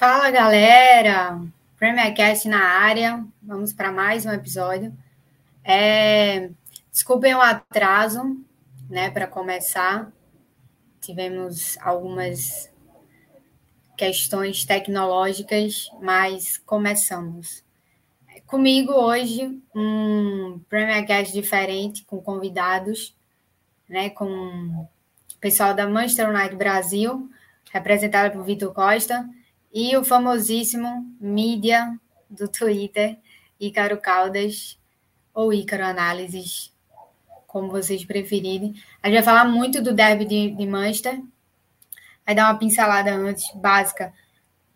Fala galera, Premiercast na área, vamos para mais um episódio. É, desculpem o atraso, né, para começar, tivemos algumas questões tecnológicas, mas começamos. Comigo hoje um Premiercast diferente, com convidados, né, com o pessoal da Manchester United Brasil, representada por Vitor Costa, e o famosíssimo mídia do Twitter, Ícaro Caldas, ou Ícaro Análises, como vocês preferirem. A gente vai falar muito do derby de, de Manchester, vai dar uma pincelada antes, básica,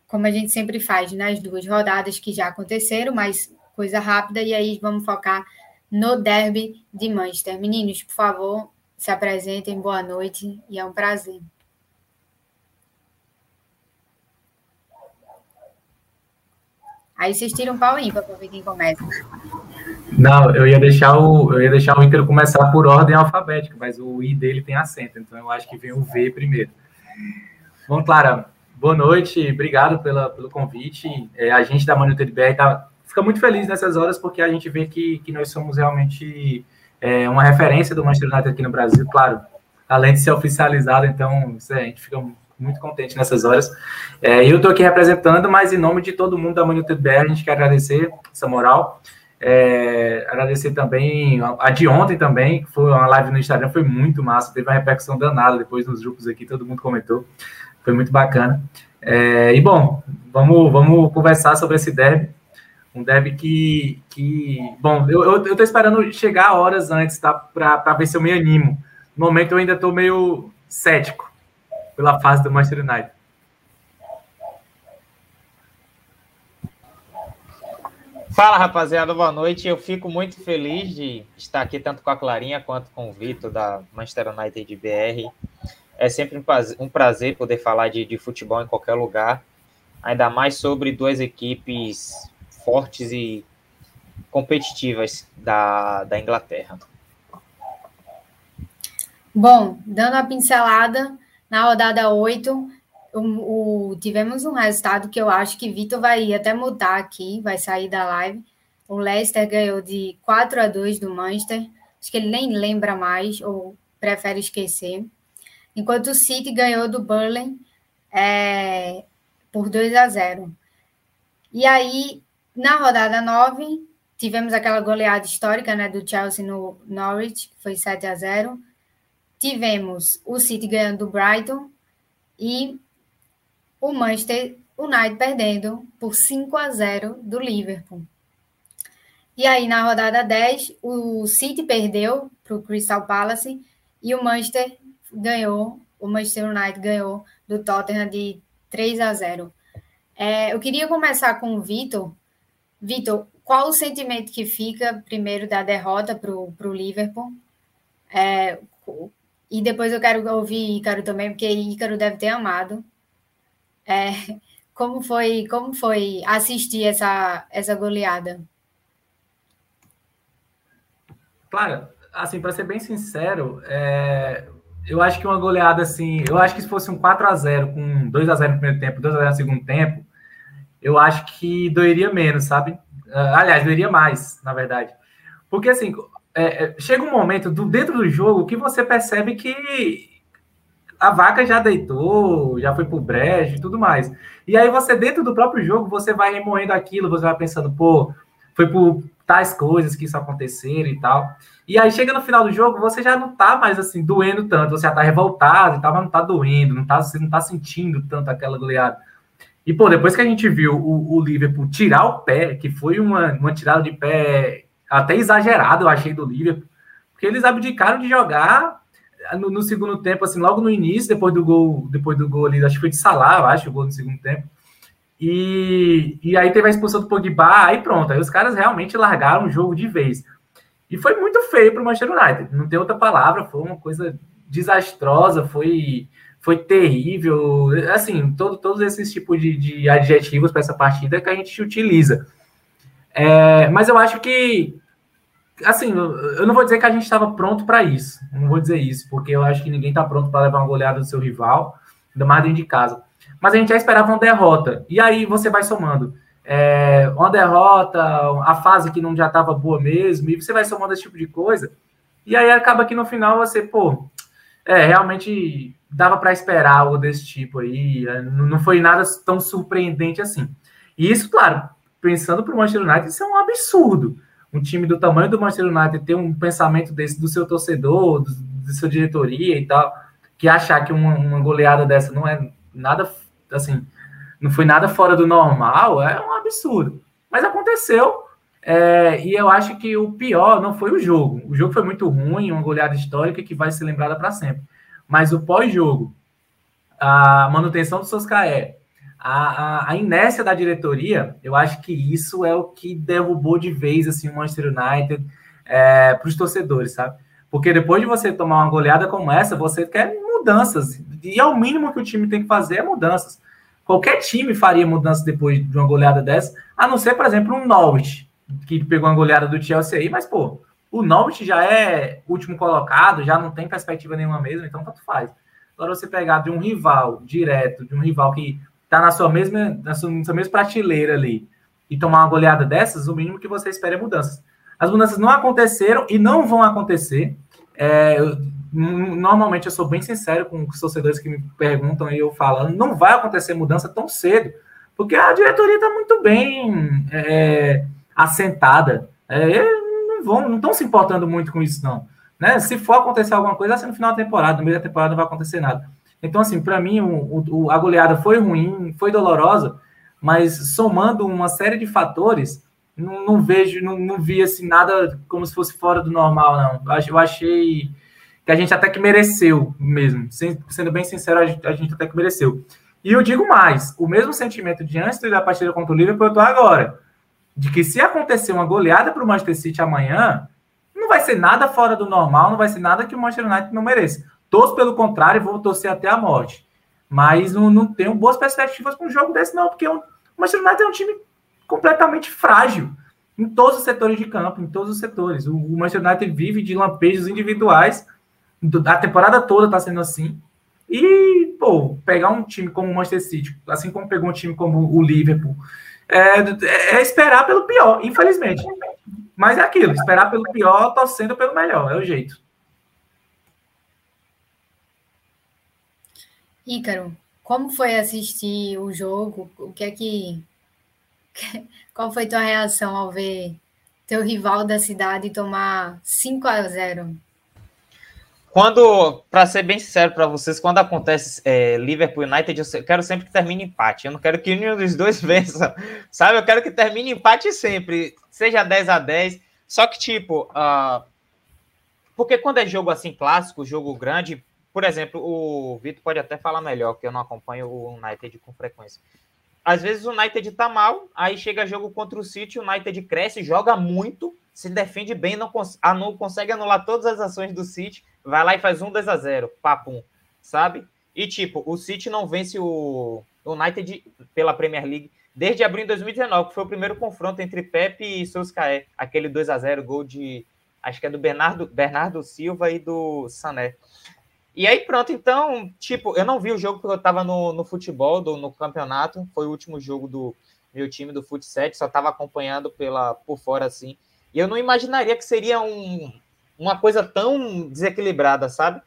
como a gente sempre faz nas duas rodadas que já aconteceram, mas coisa rápida, e aí vamos focar no derby de Manchester. Meninos, por favor, se apresentem, boa noite, e é um prazer. Aí vocês tiram pau ímpar para ver quem começa. Não, eu ia deixar o eu ia deixar o Ícaro começar por ordem alfabética, mas o I dele tem acento, então eu acho que vem o V primeiro. Bom, Clara, boa noite, obrigado pela, pelo convite. É, a gente da de BR tá, fica muito feliz nessas horas porque a gente vê que, que nós somos realmente é, uma referência do Manchester United aqui no Brasil, claro, além de ser oficializado, então a gente fica muito contente nessas horas. É, eu estou aqui representando, mas em nome de todo mundo da Manuta de BR, a gente quer agradecer essa moral. É, agradecer também a de ontem também, que foi uma live no Instagram, foi muito massa, teve uma repercussão danada depois nos grupos aqui, todo mundo comentou, foi muito bacana. É, e bom, vamos, vamos conversar sobre esse derby, um derby que, que bom, eu, eu, eu esperando chegar horas antes, tá, para ver se eu me animo. No momento eu ainda estou meio cético pela fase do Manchester United. Fala rapaziada, boa noite. Eu fico muito feliz de estar aqui tanto com a Clarinha quanto com o Vitor da Manchester United BR. É sempre um prazer poder falar de, de futebol em qualquer lugar, ainda mais sobre duas equipes fortes e competitivas da, da Inglaterra. Bom, dando a pincelada, na rodada 8, o, o, tivemos um resultado que eu acho que Vitor vai até mudar aqui, vai sair da live. O Leicester ganhou de 4 a 2 do Manchester. Acho que ele nem lembra mais ou prefere esquecer. Enquanto o City ganhou do Burnley é, por 2 a 0. E aí, na rodada 9, tivemos aquela goleada histórica né, do Chelsea no Norwich, que foi 7 a 0. Tivemos o City ganhando do Brighton e o Manchester United perdendo por 5 a 0 do Liverpool. E aí, na rodada 10, o City perdeu para o Crystal Palace e o Manchester ganhou, o Manchester United ganhou do Tottenham de 3 a 0. É, eu queria começar com o Vitor. Vitor, qual o sentimento que fica primeiro da derrota para o Liverpool? É, e depois eu quero ouvir Ícaro também, porque Ícaro deve ter amado é, como foi como foi assistir essa, essa goleada? Claro, assim, para ser bem sincero, é, eu acho que uma goleada assim, eu acho que se fosse um 4 a 0 com 2 a 0 no primeiro tempo, 2 a 0 no segundo tempo, eu acho que doeria menos, sabe? Ah, aliás, doeria mais, na verdade. Porque assim, é, é, chega um momento do, dentro do jogo que você percebe que a vaca já deitou, já foi pro brejo e tudo mais. E aí você, dentro do próprio jogo, você vai remoendo aquilo, você vai pensando, pô, foi por tais coisas que isso aconteceram e tal. E aí chega no final do jogo, você já não tá mais assim, doendo tanto, você já tá revoltado e tal, mas não tá doendo, não tá, você não tá sentindo tanto aquela goleada. E, pô, depois que a gente viu o, o Liverpool tirar o pé, que foi uma, uma tirada de pé até exagerada, eu achei, do Liverpool, porque eles abdicaram de jogar no, no, segundo tempo, assim, logo no início, depois do gol, depois do gol ali, acho que foi de Salah, acho, o gol no segundo tempo. E, e aí teve a expulsão do Pogba, aí pronto, aí os caras realmente largaram o jogo de vez. E foi muito feio para o Manchester United, não tem outra palavra, foi uma coisa desastrosa, foi, foi terrível, assim, todo, todos esses tipos de, de adjetivos para essa partida que a gente utiliza. É, mas eu acho que assim, eu não vou dizer que a gente estava pronto para isso. Não vou dizer isso, porque eu acho que ninguém está pronto para levar uma goleada do seu rival, ainda mais dentro de casa. mas a gente já esperava uma derrota. E aí você vai somando. É, uma derrota, a fase que não já estava boa mesmo, e você vai somando esse tipo de coisa. E aí acaba que no final você, pô, é, realmente dava para esperar algo desse tipo aí. É, não foi nada tão surpreendente assim. E isso, claro, pensando para o Manchester United, isso é um absurdo. Um time do tamanho do Manchester United ter um pensamento desse do seu torcedor, do, do sua diretoria e tal, que achar que uma, uma goleada dessa não é nada assim, não foi nada fora do normal, é um absurdo. Mas aconteceu, é, e eu acho que o pior não foi o jogo. O jogo foi muito ruim, uma goleada histórica que vai ser lembrada para sempre. Mas o pós-jogo, a manutenção do Soscaé, a, a, a, inércia da diretoria, eu acho que isso é o que derrubou de vez assim, o Manchester United é, para os torcedores, sabe? Porque depois de você tomar uma goleada como essa, você quer mudanças. E é o mínimo que o time tem que fazer é mudanças. Qualquer time faria mudanças depois de uma goleada dessa, a não ser, por exemplo, um Norwich, que pegou uma goleada do Chelsea aí, mas, pô, o Norwich já é último colocado, já não tem perspectiva nenhuma mesmo, então tanto faz. Agora você pegar de um rival direto, de um rival que tá na sua mesma, na sua, na sua mesma prateleira ali, e tomar uma goleada dessas, o mínimo que você espera é mudanças. As mudanças não aconteceram e não vão acontecer. É, normalmente eu sou bem sincero com os torcedores que me perguntam e eu falando, não vai acontecer mudança tão cedo, porque a diretoria está muito bem é, assentada. É, não vão, não estão se importando muito com isso, não. Né? Se for acontecer alguma coisa, vai ser no final da temporada, no meio da temporada não vai acontecer nada. Então, assim, para mim, o, o, a goleada foi ruim, foi dolorosa, mas somando uma série de fatores, não, não vejo, não, não vi assim, nada como se fosse fora do normal, não. Eu achei que a gente até que mereceu mesmo. Sendo bem sincero, a gente, a gente até que mereceu. E eu digo mais, o mesmo sentimento de antes da partida contra o Liverpool, eu tô agora. De que se acontecer uma goleada para o Manchester City amanhã, não vai ser nada fora do normal, não vai ser nada que o Manchester United não mereça. Torço pelo contrário, vou torcer até a morte. Mas não, não tenho boas perspectivas para um jogo desse, não, porque o Manchester United é um time completamente frágil em todos os setores de campo, em todos os setores. O Manchester United vive de lampejos individuais a temporada toda tá sendo assim. E, pô, pegar um time como o Manchester City, assim como pegou um time como o Liverpool, é, é esperar pelo pior, infelizmente. Mas é aquilo, esperar pelo pior, torcendo pelo melhor, é o jeito. Ícaro, como foi assistir o jogo? O que é que. Qual foi tua reação ao ver teu rival da cidade tomar 5 a 0 quando, para ser bem sincero para vocês, quando acontece é, Liverpool United, eu quero sempre que termine empate. Eu não quero que nenhum dos dois vença, sabe? Eu quero que termine empate sempre, seja 10 a 10 Só que, tipo, uh, porque quando é jogo assim clássico, jogo grande, por exemplo, o Vitor pode até falar melhor, que eu não acompanho o United com frequência. Às vezes o United tá mal, aí chega jogo contra o City, o United cresce, joga muito, se defende bem, não, cons não consegue anular todas as ações do City vai lá e faz um 2 a 0 papum, sabe? E tipo, o City não vence o United pela Premier League desde abril de 2019, que foi o primeiro confronto entre Pepe e Solskjaer, aquele 2 a 0 gol de acho que é do Bernardo, Bernardo Silva e do Sané. E aí pronto, então, tipo, eu não vi o jogo porque eu tava no, no futebol, do, no campeonato, foi o último jogo do meu time do Fut 7, só tava acompanhando pela por fora assim. E eu não imaginaria que seria um, uma coisa tão desequilibrada, sabe?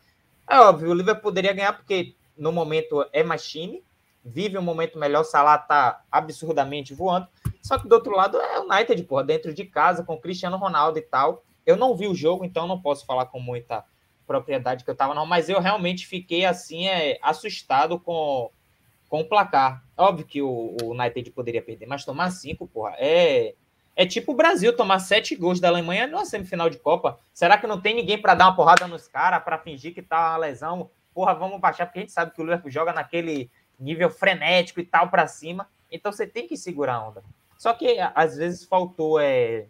É óbvio, o Liverpool poderia ganhar porque no momento é mais time, vive um momento melhor, Salah tá absurdamente voando. Só que do outro lado é o United, porra, dentro de casa, com o Cristiano Ronaldo e tal. Eu não vi o jogo, então não posso falar com muita propriedade que eu tava, não, mas eu realmente fiquei assim, é, assustado com, com o placar. Óbvio que o, o United poderia perder, mas tomar cinco, porra, é é tipo o Brasil tomar sete gols da Alemanha numa semifinal de Copa. Será que não tem ninguém para dar uma porrada nos caras, para fingir que tá uma lesão? Porra, vamos baixar, porque a gente sabe que o Liverpool joga naquele nível frenético e tal para cima. Então você tem que segurar a onda. Só que às vezes faltou é,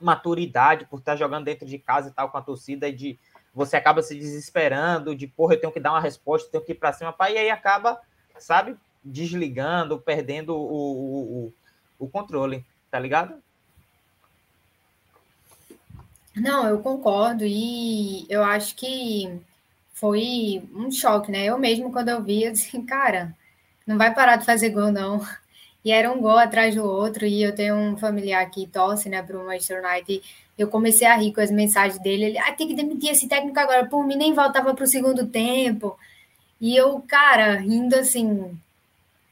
maturidade por estar jogando dentro de casa e tal com a torcida, de você acaba se desesperando, de porra, eu tenho que dar uma resposta, tenho que ir para cima, pai, e aí acaba, sabe, desligando, perdendo o, o, o, o controle tá ligado? Não, eu concordo e eu acho que foi um choque, né? Eu mesmo, quando eu vi, eu disse, cara, não vai parar de fazer gol, não. E era um gol atrás do outro, e eu tenho um familiar que torce, né, para o Manchester United, eu comecei a rir com as mensagens dele, ele, ah, tem que demitir esse técnico agora, por mim nem voltava para o segundo tempo, e eu, cara, rindo assim,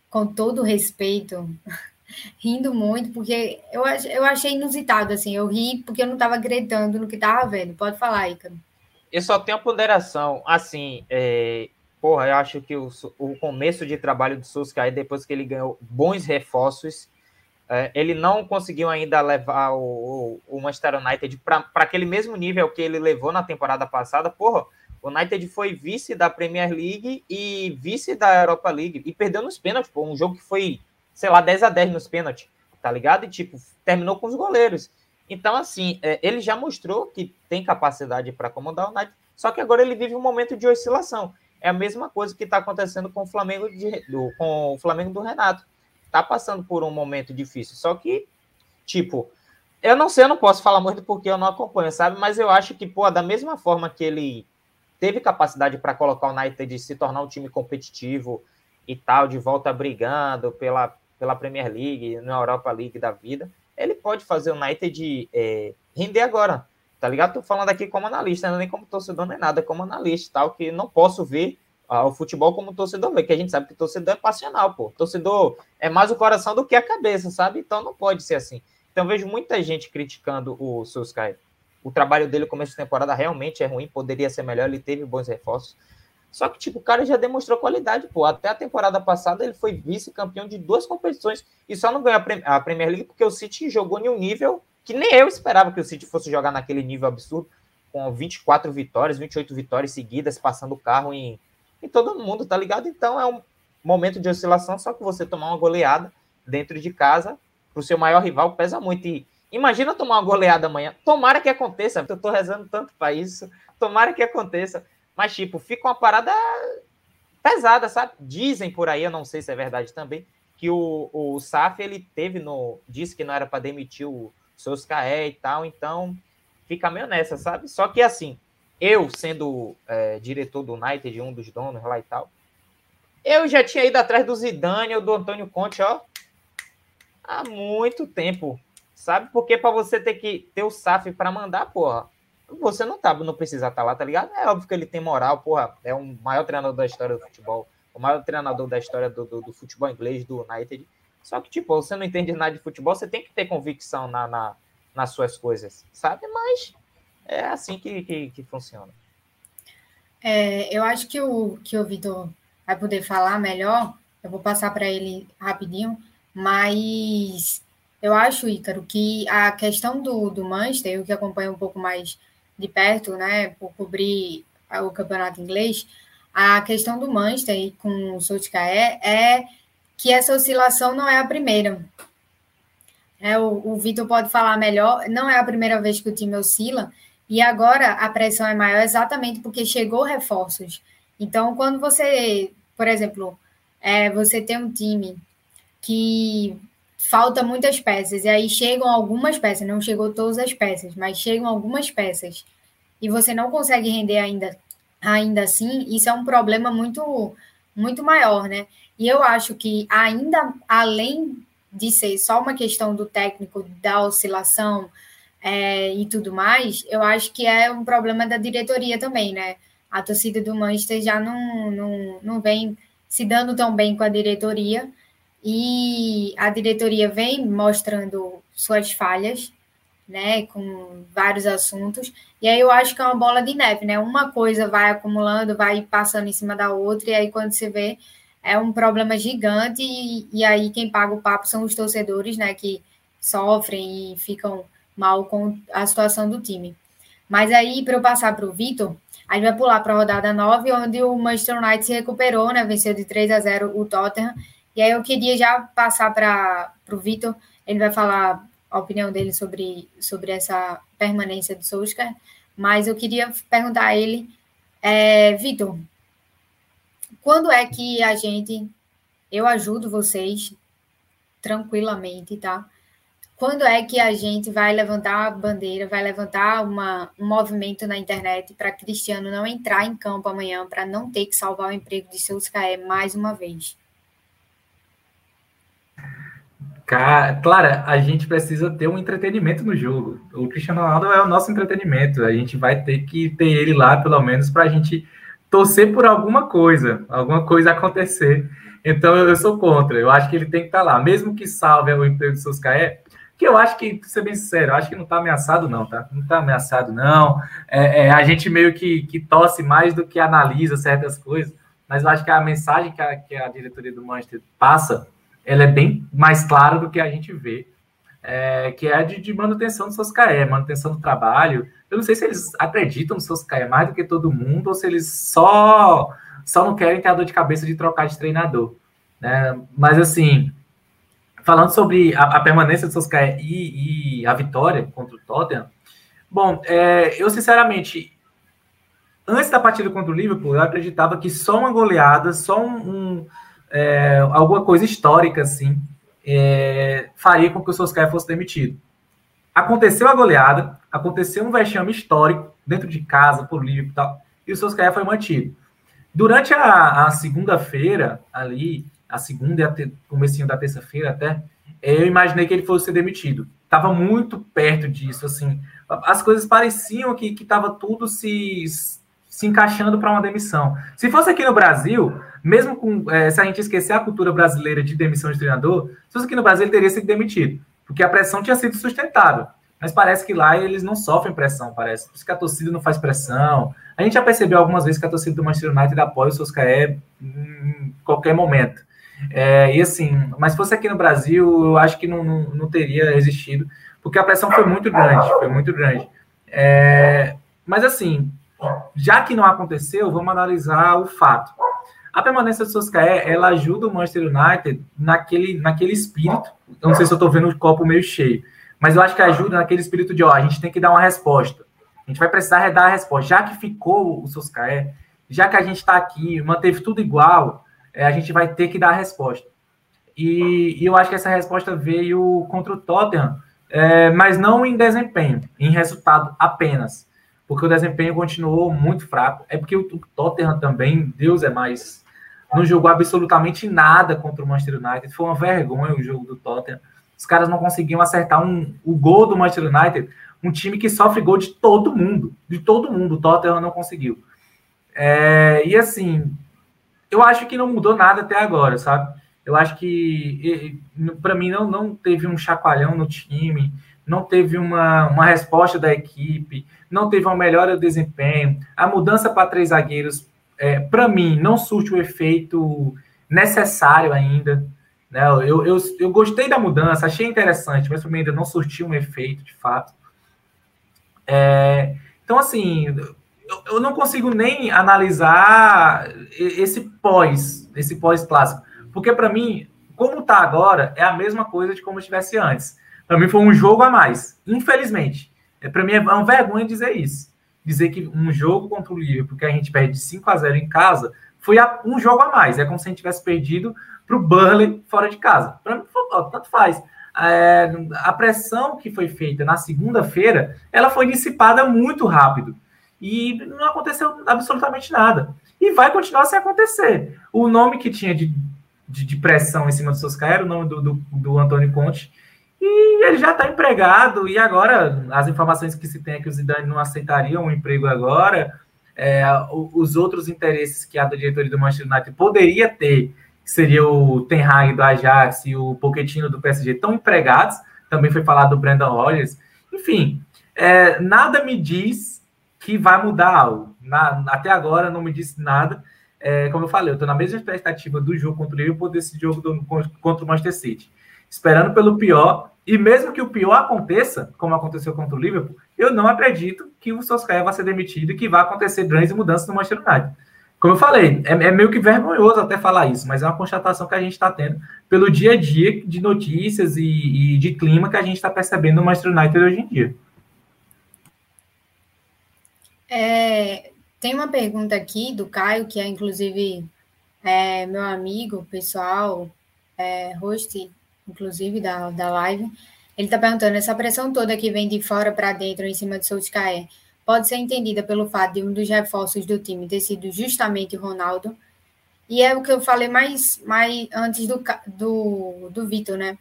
com todo respeito, rindo muito, porque eu, eu achei inusitado, assim, eu ri porque eu não estava gritando no que estava vendo, pode falar, Ícaro. Eu só tenho a ponderação, assim, é, porra, eu acho que o, o começo de trabalho do Solskjaer, depois que ele ganhou bons reforços, é, ele não conseguiu ainda levar o, o Manchester United para aquele mesmo nível que ele levou na temporada passada. Porra, o United foi vice da Premier League e vice da Europa League e perdeu nos pênaltis, pô, um jogo que foi, sei lá, 10 a 10 nos pênaltis, tá ligado? E tipo, terminou com os goleiros. Então, assim, é, ele já mostrou que tem capacidade para comandar o United, só que agora ele vive um momento de oscilação. É a mesma coisa que está acontecendo com o Flamengo de, do, com o Flamengo do Renato. Está passando por um momento difícil. Só que, tipo, eu não sei, eu não posso falar muito porque eu não acompanho, sabe? Mas eu acho que, pô, da mesma forma que ele teve capacidade para colocar o United de se tornar um time competitivo e tal, de volta brigando pela, pela Premier League, na Europa League da vida, ele pode fazer o United é, render agora tá ligado? Tô falando aqui como analista, não é nem como torcedor, nem nada, como analista, tal, que não posso ver ah, o futebol como torcedor vê, que a gente sabe que torcedor é passional, pô. Torcedor é mais o coração do que a cabeça, sabe? Então não pode ser assim. Então vejo muita gente criticando o Solskjaer. O trabalho dele no começo de temporada realmente é ruim, poderia ser melhor, ele teve bons reforços. Só que, tipo, o cara já demonstrou qualidade, pô. Até a temporada passada ele foi vice-campeão de duas competições e só não ganhou a Premier League porque o City jogou em um nível que nem eu esperava que o City fosse jogar naquele nível absurdo, com 24 vitórias, 28 vitórias seguidas, passando o carro em, em todo mundo, tá ligado? Então é um momento de oscilação, só que você tomar uma goleada dentro de casa pro seu maior rival pesa muito. E imagina tomar uma goleada amanhã. Tomara que aconteça, eu tô rezando tanto para isso. Tomara que aconteça. Mas, tipo, fica uma parada pesada, sabe? Dizem por aí, eu não sei se é verdade também, que o, o SAF ele teve no. Disse que não era para demitir o, Soscaé e tal, então fica meio nessa, sabe? Só que assim, eu sendo é, diretor do United, um dos donos lá e tal, eu já tinha ido atrás do Zidane ou do Antônio Conte, ó, há muito tempo, sabe? Porque para você ter que ter o SAF para mandar, porra, você não tá, não precisa estar tá lá, tá ligado? É óbvio que ele tem moral, porra, é o maior treinador da história do futebol, o maior treinador da história do, do, do futebol inglês do United. Só que, tipo, você não entende nada de futebol, você tem que ter convicção na, na nas suas coisas, sabe? Mas é assim que, que, que funciona. É, eu acho que o, que o Vitor vai poder falar melhor, eu vou passar para ele rapidinho, mas eu acho, Ícaro, que a questão do, do Manchester, eu que acompanho um pouco mais de perto, né, por cobrir o campeonato inglês, a questão do Manchester com o Solskjaer é que essa oscilação não é a primeira. É, o, o Vitor pode falar melhor, não é a primeira vez que o time oscila, e agora a pressão é maior exatamente porque chegou reforços. Então, quando você, por exemplo, é, você tem um time que falta muitas peças, e aí chegam algumas peças, não chegou todas as peças, mas chegam algumas peças, e você não consegue render ainda, ainda assim, isso é um problema muito, muito maior, né? E eu acho que ainda além de ser só uma questão do técnico, da oscilação é, e tudo mais, eu acho que é um problema da diretoria também, né? A torcida do Manchester já não, não, não vem se dando tão bem com a diretoria e a diretoria vem mostrando suas falhas, né, com vários assuntos. E aí eu acho que é uma bola de neve, né? Uma coisa vai acumulando, vai passando em cima da outra, e aí quando você vê, é um problema gigante e, e, aí quem paga o papo são os torcedores, né, que sofrem e ficam mal com a situação do time. Mas aí, para eu passar para o Vitor, a gente vai pular para a rodada 9, onde o Manchester United se recuperou, né, venceu de 3 a 0 o Tottenham. E aí eu queria já passar para o Vitor, ele vai falar a opinião dele sobre, sobre essa permanência do Solskjaer, mas eu queria perguntar a ele, é, Vitor, quando é que a gente. Eu ajudo vocês tranquilamente, tá? Quando é que a gente vai levantar a bandeira, vai levantar uma, um movimento na internet para Cristiano não entrar em campo amanhã, para não ter que salvar o emprego de seus KE mais uma vez? Clara, a gente precisa ter um entretenimento no jogo. O Cristiano Ronaldo é o nosso entretenimento. A gente vai ter que ter ele lá, pelo menos, para a gente torcer por alguma coisa, alguma coisa acontecer. Então eu sou contra. Eu acho que ele tem que estar tá lá, mesmo que salve o emprego de Soscaé, que eu acho que, pra ser bem sincero, eu acho que não está ameaçado, não, tá? Não está ameaçado, não. É, é, a gente meio que, que torce mais do que analisa certas coisas, mas eu acho que a mensagem que a, que a diretoria do Manchester passa, ela é bem mais clara do que a gente vê, é, que é de, de manutenção do Soscaé, manutenção do trabalho. Eu não sei se eles acreditam no Soscaé mais do que todo mundo, ou se eles só, só não querem ter a dor de cabeça de trocar de treinador. Né? Mas, assim, falando sobre a, a permanência do Solskjaer e, e, a vitória contra o Tottenham, bom, é, eu sinceramente, antes da partida contra o Liverpool, eu acreditava que só uma goleada, só um, um é, alguma coisa histórica assim, é, faria com que o Solskjaer fosse demitido. Aconteceu a goleada, aconteceu um vexame histórico dentro de casa por Liverpool e tal, e o Solskjaer foi mantido. Durante a, a segunda-feira, ali, a segunda e a te, comecinho da terça-feira até, eu imaginei que ele fosse ser demitido. Estava muito perto disso, assim. As coisas pareciam que estava tudo se, se encaixando para uma demissão. Se fosse aqui no Brasil, mesmo com é, se a gente esquecer a cultura brasileira de demissão de treinador, se fosse aqui no Brasil, ele teria sido demitido, porque a pressão tinha sido sustentável. Mas parece que lá eles não sofrem pressão, parece. Por isso que a torcida não faz pressão. A gente já percebeu algumas vezes que a torcida do Manchester United apoia o Soscaé em qualquer momento. É, e assim, mas se fosse aqui no Brasil, eu acho que não, não, não teria existido, porque a pressão foi muito grande, foi muito grande. É, mas assim, já que não aconteceu, vamos analisar o fato. A permanência do Soscaé, ela ajuda o Manchester United naquele, naquele espírito. Eu não sei se eu estou vendo o copo meio cheio, mas eu acho que ajuda naquele espírito de, ó, a gente tem que dar uma resposta. A gente vai precisar dar a resposta. Já que ficou o Soscaé, já que a gente está aqui, manteve tudo igual, é, a gente vai ter que dar a resposta. E, e, eu acho que essa resposta veio contra o Tottenham, é, mas não em desempenho, em resultado apenas. Porque o desempenho continuou muito fraco. É porque o Tottenham também, Deus é mais, não jogou absolutamente nada contra o Manchester United. Foi uma vergonha o jogo do Tottenham. Os caras não conseguiam acertar um, o gol do Manchester United, um time que sofre gol de todo mundo. De todo mundo. O Tottenham não conseguiu. É, e assim, eu acho que não mudou nada até agora, sabe? Eu acho que, para mim, não, não teve um chacoalhão no time, não teve uma, uma resposta da equipe, não teve uma melhora do desempenho. A mudança para três zagueiros, é, para mim, não surte o efeito necessário ainda. Né? Eu, eu, eu gostei da mudança, achei interessante, mas para mim ainda não surtiu um efeito, de fato. É, então, assim, eu, não consigo nem analisar esse pós, esse pós-clássico. Porque, para mim, como tá agora, é a mesma coisa de como estivesse antes. Para mim, foi um jogo a mais. Infelizmente. É, para mim, é uma vergonha dizer isso. Dizer que um jogo contra o Liverpool, porque a gente perde 5 a 0 em casa, foi um jogo a mais. É como se a gente tivesse perdido para o Burnley fora de casa. Para mim, tanto faz. É, a pressão que foi feita na segunda-feira, ela foi dissipada muito rápido e não aconteceu absolutamente nada. E vai continuar sem acontecer. O nome que tinha de, de, de pressão em cima do Soscaia era o nome do, do, do Antônio Conte, e ele já está empregado, e agora as informações que se tem é que o Zidane não aceitaria um emprego agora, é, os outros interesses que a diretoria do Manchester United poderia ter, que seria o Ten Hag do Ajax e o Pochettino do PSG, estão empregados, também foi falado do Brandon Rodgers, enfim, é, nada me diz que vai mudar algo. Na, até agora não me disse nada. É, como eu falei, eu estou na mesma expectativa do jogo contra o Liverpool desse jogo do, contra o Manchester City. Esperando pelo pior, e mesmo que o pior aconteça, como aconteceu contra o Liverpool, eu não acredito que o Solskjaer vai ser demitido e que vai acontecer grandes mudanças no Manchester United. Como eu falei, é, é meio que vergonhoso até falar isso, mas é uma constatação que a gente está tendo pelo dia a dia de notícias e, e de clima que a gente está percebendo no Manchester United hoje em dia. É, tem uma pergunta aqui do Caio, que é inclusive é, meu amigo pessoal, é, host, inclusive, da, da live. Ele está perguntando: essa pressão toda que vem de fora para dentro em cima de Solskjaer pode ser entendida pelo fato de um dos reforços do time ter sido justamente o Ronaldo. E é o que eu falei mais, mais antes do, do, do Vitor, né?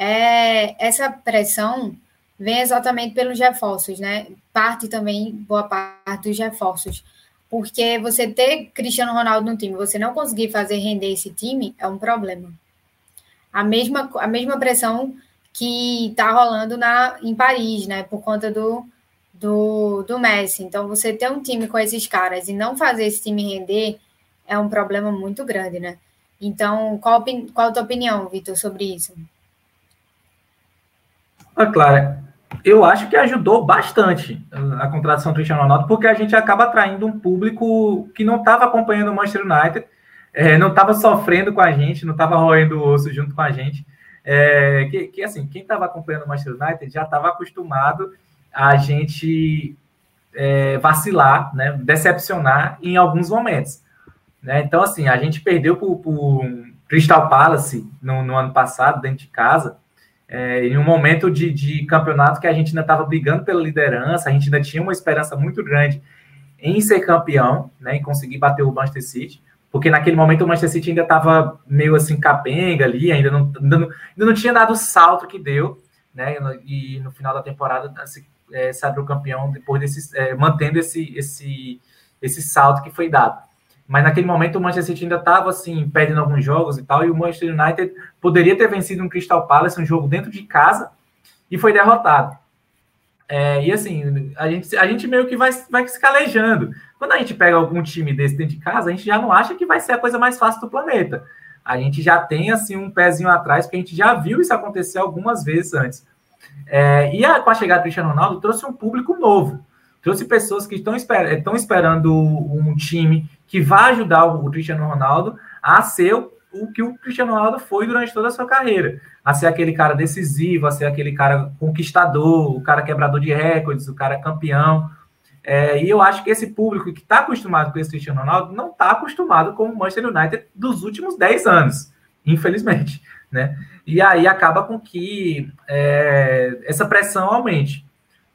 é, essa pressão vem exatamente pelos reforços, né? Parte também, boa parte dos reforços. Porque você ter Cristiano Ronaldo no time, você não conseguir fazer render esse time, é um problema. A mesma, a mesma pressão que está rolando na, em Paris, né? Por conta do, do, do Messi. Então, você ter um time com esses caras e não fazer esse time render é um problema muito grande, né? Então, qual, qual a tua opinião, Vitor, sobre isso? Ah, Clara, eu acho que ajudou bastante a contratação do Cristiano Ronaldo, porque a gente acaba atraindo um público que não estava acompanhando o Manchester United, é, não estava sofrendo com a gente, não estava roendo o osso junto com a gente. É, que, que, assim, quem estava acompanhando o Manchester United já estava acostumado a gente é, vacilar, né, decepcionar em alguns momentos. Né? Então, assim, a gente perdeu para o Crystal Palace no, no, ano passado, dentro de casa, é, em um momento de, de campeonato que a gente ainda estava brigando pela liderança, a gente ainda tinha uma esperança muito grande em ser campeão, né, em conseguir bater o Manchester City, porque naquele momento o Manchester City ainda estava meio assim capenga ali, ainda não, ainda não, ainda não tinha dado o salto que deu, né, e no final da temporada se, é, se abriu campeão depois desse, é, mantendo esse, esse, esse salto que foi dado. Mas naquele momento o Manchester City ainda estava assim, perdendo alguns jogos e tal, e o Manchester United poderia ter vencido um Crystal Palace, um jogo dentro de casa, e foi derrotado. É, e assim, a gente, a gente meio que vai, vai se calejando. Quando a gente pega algum time desse dentro de casa, a gente já não acha que vai ser a coisa mais fácil do planeta. A gente já tem assim um pezinho atrás, porque a gente já viu isso acontecer algumas vezes antes. É, e a, com a chegada do Cristiano Ronaldo, trouxe um público novo. Trouxe pessoas que estão, esper estão esperando um time que vai ajudar o Cristiano Ronaldo a ser o, o que o Cristiano Ronaldo foi durante toda a sua carreira. A ser aquele cara decisivo, a ser aquele cara conquistador, o cara quebrador de recordes, o cara campeão. É, e eu acho que esse público que está acostumado com esse Cristiano Ronaldo não está acostumado com o Manchester United dos últimos 10 anos, infelizmente. Né? E aí acaba com que é, essa pressão aumente.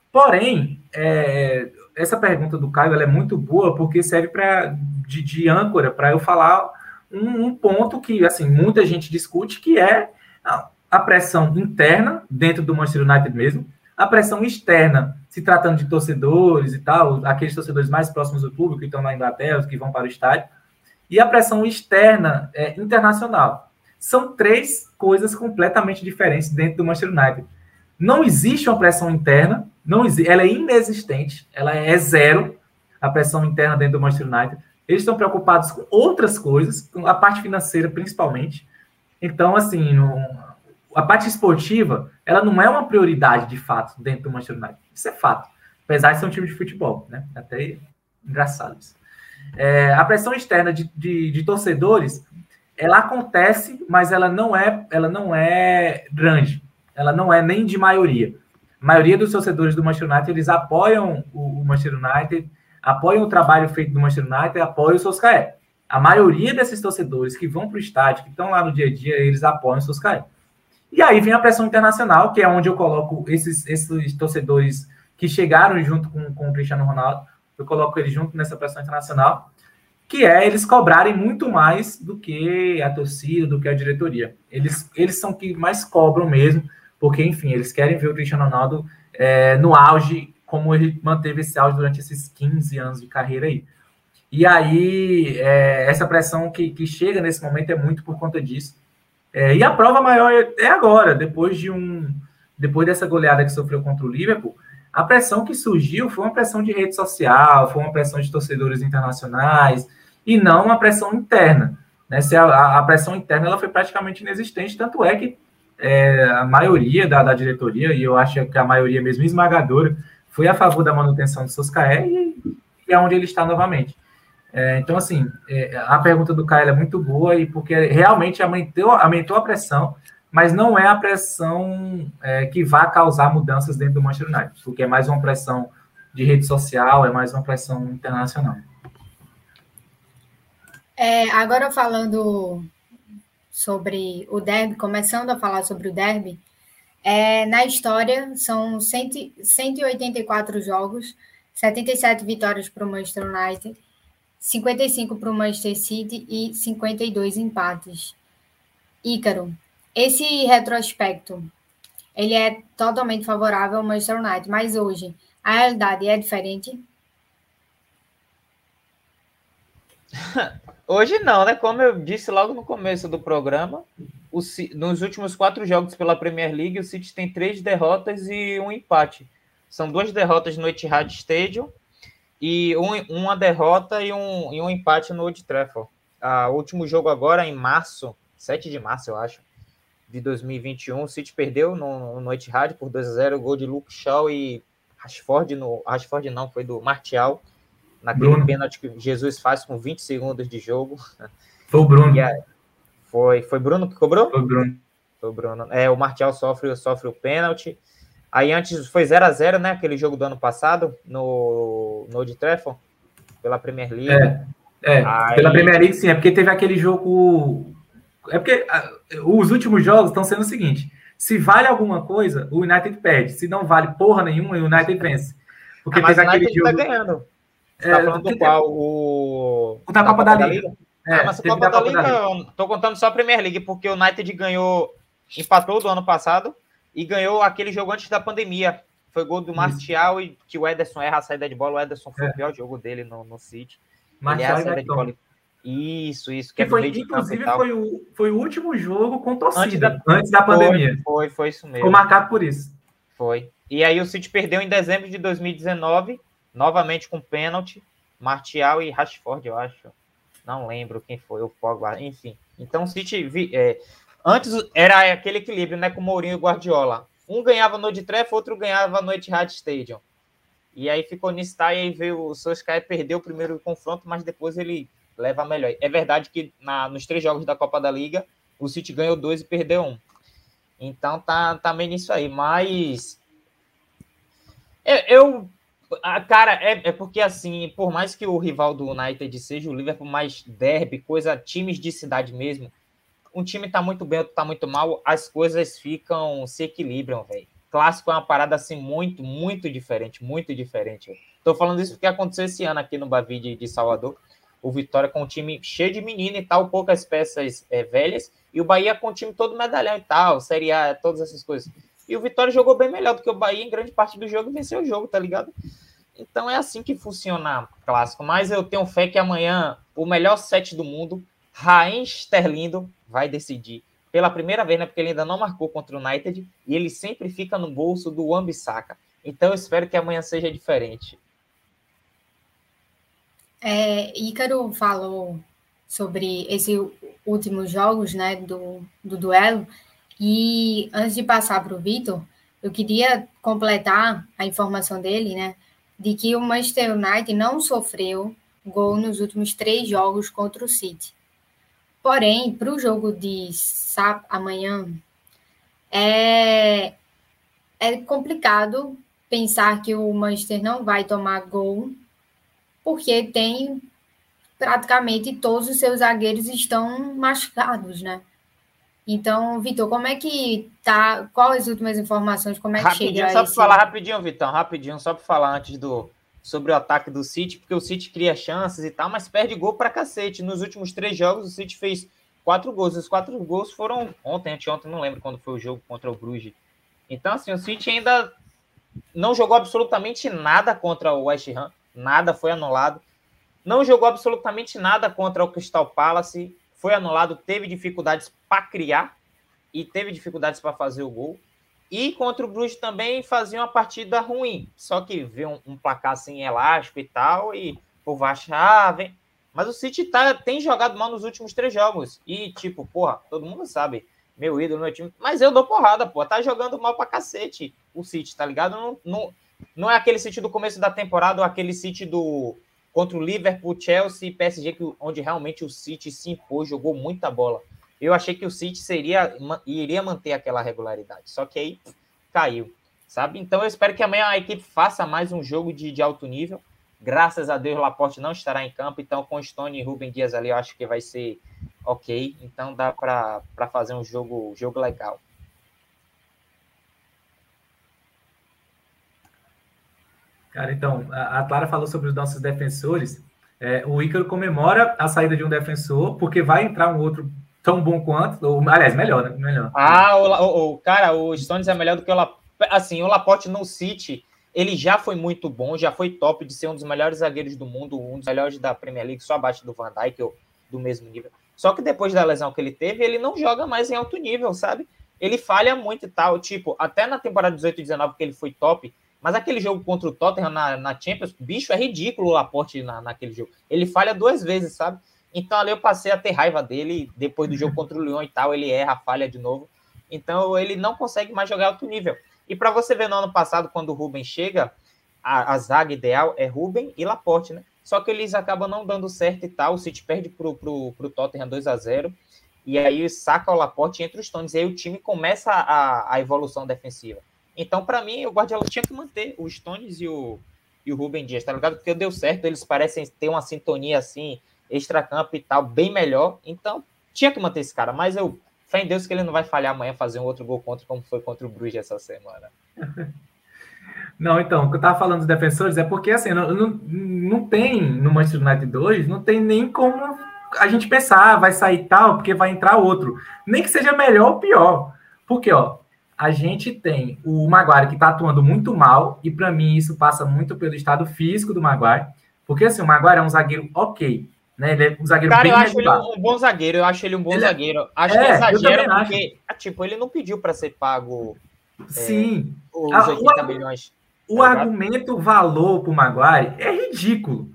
Porém, é, essa pergunta do Caio é muito boa porque serve para de, de, âncora para eu falar um, um, ponto que assim muita gente discute que é a, pressão interna dentro do Manchester United mesmo, a pressão externa se tratando de torcedores e tal, aqueles torcedores mais próximos do público que estão na Inglaterra, que vão para o estádio, e a pressão externa é, internacional. São três coisas completamente diferentes dentro do Manchester United. Não existe uma pressão interna, não existe, ela é inexistente, ela é zero, a pressão interna dentro do Manchester United. Eles estão preocupados com outras coisas, com a parte financeira principalmente. Então, assim, no, a parte esportiva, ela não é uma prioridade de fato dentro do Manchester United. Isso é fato. Apesar de ser um time de futebol, né? Até engraçado isso. É, a pressão externa de, de, de, torcedores, ela acontece, mas ela não é, ela não é grande ela não é nem de maioria. A maioria dos torcedores do Manchester United, eles apoiam o, Manchester United, apoiam o trabalho feito do Manchester United, apoiam o Solskjaer. A maioria desses torcedores que vão para o estádio, que estão lá no dia a dia, eles apoiam o Solskjaer. E aí vem a pressão internacional, que é onde eu coloco esses, esses torcedores que chegaram junto com, com o Cristiano Ronaldo, eu coloco eles junto nessa pressão internacional, que é eles cobrarem muito mais do que a torcida, do que a diretoria. Eles, eles são que mais cobram mesmo, porque, enfim, eles querem ver o Cristiano Ronaldo é, no auge, como ele manteve esse auge durante esses 15 anos de carreira aí. E aí, é, essa pressão que, que chega nesse momento é muito por conta disso. É, e a prova maior é agora, depois de um. Depois dessa goleada que sofreu contra o Liverpool, a pressão que surgiu foi uma pressão de rede social, foi uma pressão de torcedores internacionais, e não uma pressão interna. Né? Se a, a pressão interna ela foi praticamente inexistente, tanto é que é, a maioria da, da, diretoria, e eu acho que a maioria mesmo esmagadora, foi a favor da manutenção de Soscaé e, e é onde ele está novamente. É, então, assim, é, a pergunta do Caio é muito boa e porque realmente aumentou, aumentou a pressão, mas não é a pressão é, que vai causar mudanças dentro do Manchester United, porque é mais uma pressão de rede social, é mais uma pressão internacional. É, agora falando sobre o derby, começando a falar sobre o derby, é, na história são 100, 184 jogos, 77 vitórias para o Manchester United, 55 para o Manchester City e 52 empates. Ícaro, esse retrospecto ele é totalmente favorável ao Manchester United, mas hoje a realidade é diferente? Hoje não, né? Como eu disse logo no começo do programa, o, nos últimos quatro jogos pela Premier League, o City tem três derrotas e um empate. São duas derrotas no Etihad Stadium e um, uma derrota e um, e um empate no Old Trafford. Ah, o último jogo agora, em março, 7 de março, eu acho, de 2021, o City perdeu no, no Etihad por 2 a 0 gol de Luke Shaw e Rashford, no, Rashford não, foi do Martial, naquele Bruno. pênalti que Jesus faz com 20 segundos de jogo. Foi o Bruno. Aí, foi, foi Bruno que cobrou? Foi o Bruno. Foi o Bruno. É, o Martial sofre, sofre o pênalti. Aí antes foi 0 a 0 né? Aquele jogo do ano passado, no, no Old Trafford, pela Premier League. É, é Aí... pela Premier League sim, é porque teve aquele jogo... É porque uh, os últimos jogos estão sendo o seguinte, se vale alguma coisa, o United perde. Se não vale porra nenhuma, o United vence. Porque ah, mas teve o United tá jogo... tá ganhando. Você tá é, falando do qual? O... o da Copa, da, Liga. Liga? É, ah, mas a Copa da, da Liga, Liga, tô contando só a Premier League, porque o United ganhou, empatou do ano passado e ganhou aquele jogo antes da pandemia. Foi gol do Martial e que o Ederson erra a saída de bola. O Ederson foi é. o pior jogo dele no, no City. Martial Ele erra a de bola. Isso, isso. Que, foi, inclusive, foi o, foi o último jogo com torcida, antes da, antes da pandemia. Foi, foi, foi isso mesmo. Ficou marcado por isso. Foi. E aí o City perdeu em dezembro de 2019, novamente com pênalti. Martial e Rashford, eu acho. Não lembro quem foi, o Pogba, enfim. Então o City é, Antes era aquele equilíbrio, né, com Mourinho e Guardiola. Um ganhava no de Treff, outro ganhava no Etihad Stadium. E aí ficou nisso, tá, e aí veio o Solskjaer, perdeu o primeiro confronto, mas depois ele leva melhor. É verdade que na, nos três jogos da Copa da Liga, o City ganhou dois e perdeu um. Então tá, tá nisso aí, mas... Eu, eu cara, é, é porque assim, por mais que o rival do United seja o Liverpool, mais derby, coisa, times de cidade mesmo, um time tá muito bem, outro tá muito mal, as coisas ficam, se equilibram, velho. Clássico é uma parada assim muito, muito diferente, muito diferente. Véio. Tô falando isso porque aconteceu esse ano aqui no Bavi de, de Salvador. O Vitória com um time cheio de menino e tal, poucas peças é, velhas, e o Bahia com um time todo medalhão e tal, Série A, todas essas coisas. E o Vitória jogou bem melhor do que o Bahia em grande parte do jogo e venceu o jogo, tá ligado? Então é assim que funciona clássico. Mas eu tenho fé que amanhã o melhor set do mundo, Rain Sterlindo, vai decidir pela primeira vez, né? Porque ele ainda não marcou contra o United e ele sempre fica no bolso do Wambisaka. Então eu espero que amanhã seja diferente. É, Ícaro falou sobre esses últimos jogos, né, do, do duelo. E antes de passar para o Vitor, eu queria completar a informação dele, né, de que o Manchester United não sofreu gol nos últimos três jogos contra o City. Porém, para o jogo de sábado, amanhã, é, é complicado pensar que o Manchester não vai tomar gol, porque tem praticamente todos os seus zagueiros estão machucados, né? Então, Vitor, como é que tá? Quais as últimas informações? Como é que rapidinho, chega? Só para falar rapidinho, Vitão, rapidinho, só para falar antes do sobre o ataque do City, porque o City cria chances e tal, mas perde gol para cacete. Nos últimos três jogos, o City fez quatro gols. Os quatro gols foram ontem, anteontem, não lembro quando foi o jogo contra o Bruges. Então, assim, o City ainda não jogou absolutamente nada contra o West Ham, nada foi anulado. Não jogou absolutamente nada contra o Crystal Palace, foi anulado, teve dificuldades para criar e teve dificuldades para fazer o gol. E contra o Bruges também fazia uma partida ruim. Só que vê um, um placar assim elástico e tal, e o acha, ah, vem. Mas o City tá, tem jogado mal nos últimos três jogos. E, tipo, porra, todo mundo sabe. Meu ídolo, meu time. Mas eu dou porrada, pô. Tá jogando mal pra cacete o City, tá ligado? Não, não, não é aquele City do começo da temporada ou aquele City do contra o Liverpool, Chelsea e PSG, que, onde realmente o City se impôs, jogou muita bola. Eu achei que o City seria iria manter aquela regularidade, só que aí caiu, sabe? Então eu espero que amanhã a equipe faça mais um jogo de, de alto nível. Graças a Deus, Laporte não estará em campo, então com Stone e Rubem Dias ali, eu acho que vai ser ok. Então dá para fazer um jogo, jogo legal. Cara, então, a Clara falou sobre os nossos defensores. É, o Ícaro comemora a saída de um defensor, porque vai entrar um outro tão bom quanto, ou, aliás, melhor, né? Melhor. Ah, o, o, cara, o Stones é melhor do que o Laporte. Assim, o Laporte no City, ele já foi muito bom, já foi top de ser um dos melhores zagueiros do mundo, um dos melhores da Premier League, só abaixo do Van Dijk, do mesmo nível. Só que depois da lesão que ele teve, ele não joga mais em alto nível, sabe? Ele falha muito e tal. Tipo, até na temporada 18 e 19, que ele foi top, mas aquele jogo contra o Tottenham na, na Champions, bicho, é ridículo o Laporte na, naquele jogo. Ele falha duas vezes, sabe? Então ali eu passei a ter raiva dele. Depois do jogo contra o Lyon e tal, ele erra, falha de novo. Então ele não consegue mais jogar alto nível. E para você ver no ano passado, quando o Ruben chega, a, a, zaga ideal é Ruben e Laporte, né? Só que eles acabam não dando certo e tal. O City perde pro, pro, pro Tottenham 2 a 0 E aí saca o Laporte entre os Stones. E aí o time começa a, a evolução defensiva. Então, para mim, o Guardiola tinha que manter os Stones e o, e o Ruben Dias, tá ligado? Porque deu certo, eles parecem ter uma sintonia assim, extra-campo e tal, bem melhor. Então, tinha que manter esse cara. Mas eu, fé em Deus que ele não vai falhar amanhã fazer um outro gol contra, como foi contra o Bruges essa semana. Não, então, o que eu tava falando dos defensores é porque, assim, não, não, não tem no Manchester United 2, não tem nem como a gente pensar, vai sair tal, porque vai entrar outro. Nem que seja melhor ou pior. Porque, ó, a gente tem o Maguire que está atuando muito mal, e para mim isso passa muito pelo estado físico do Maguire, porque assim, o Maguire é um zagueiro ok, né? Ele é um zagueiro Cara, bem eu acho regular. ele um bom zagueiro, eu acho ele um bom ele é- zagueiro. Acho é, que exagera porque, acho. tipo, ele não pediu para ser pago Sim. É, os 80 ah, o, milhões. O tá argumento valor para o Maguire é ridículo.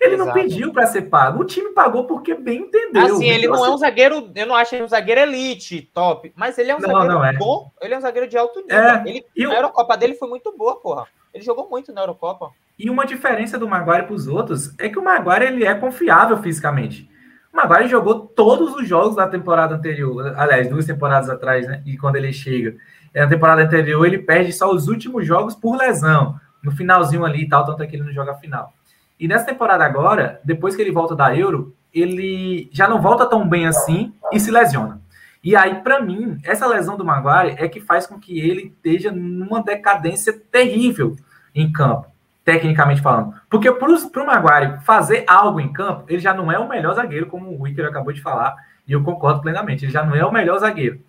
Ele Exato. não pediu para ser pago. O time pagou porque bem entendeu. Assim, ele não é um zagueiro, eu não acho ele um zagueiro elite, top, mas ele é um não, zagueiro não é. bom, ele é um zagueiro de alto nível. É, ele, a eu... Eurocopa dele foi muito boa, porra. Ele jogou muito na Eurocopa. E uma diferença do Maguire para os outros é que o Maguire ele é confiável fisicamente. O Maguire jogou todos os jogos da temporada anterior, aliás, duas temporadas atrás, né? E quando ele chega. Na temporada anterior, ele perde só os últimos jogos por lesão. No finalzinho ali e tal, tanto é que ele não joga a final. E nessa temporada agora, depois que ele volta da Euro, ele já não volta tão bem assim e se lesiona. E aí, para mim, essa lesão do Maguire é que faz com que ele esteja numa decadência terrível em campo, tecnicamente falando. Porque para o Maguire fazer algo em campo, ele já não é o melhor zagueiro, como o Wicker acabou de falar, e eu concordo plenamente, ele já não é o melhor zagueiro.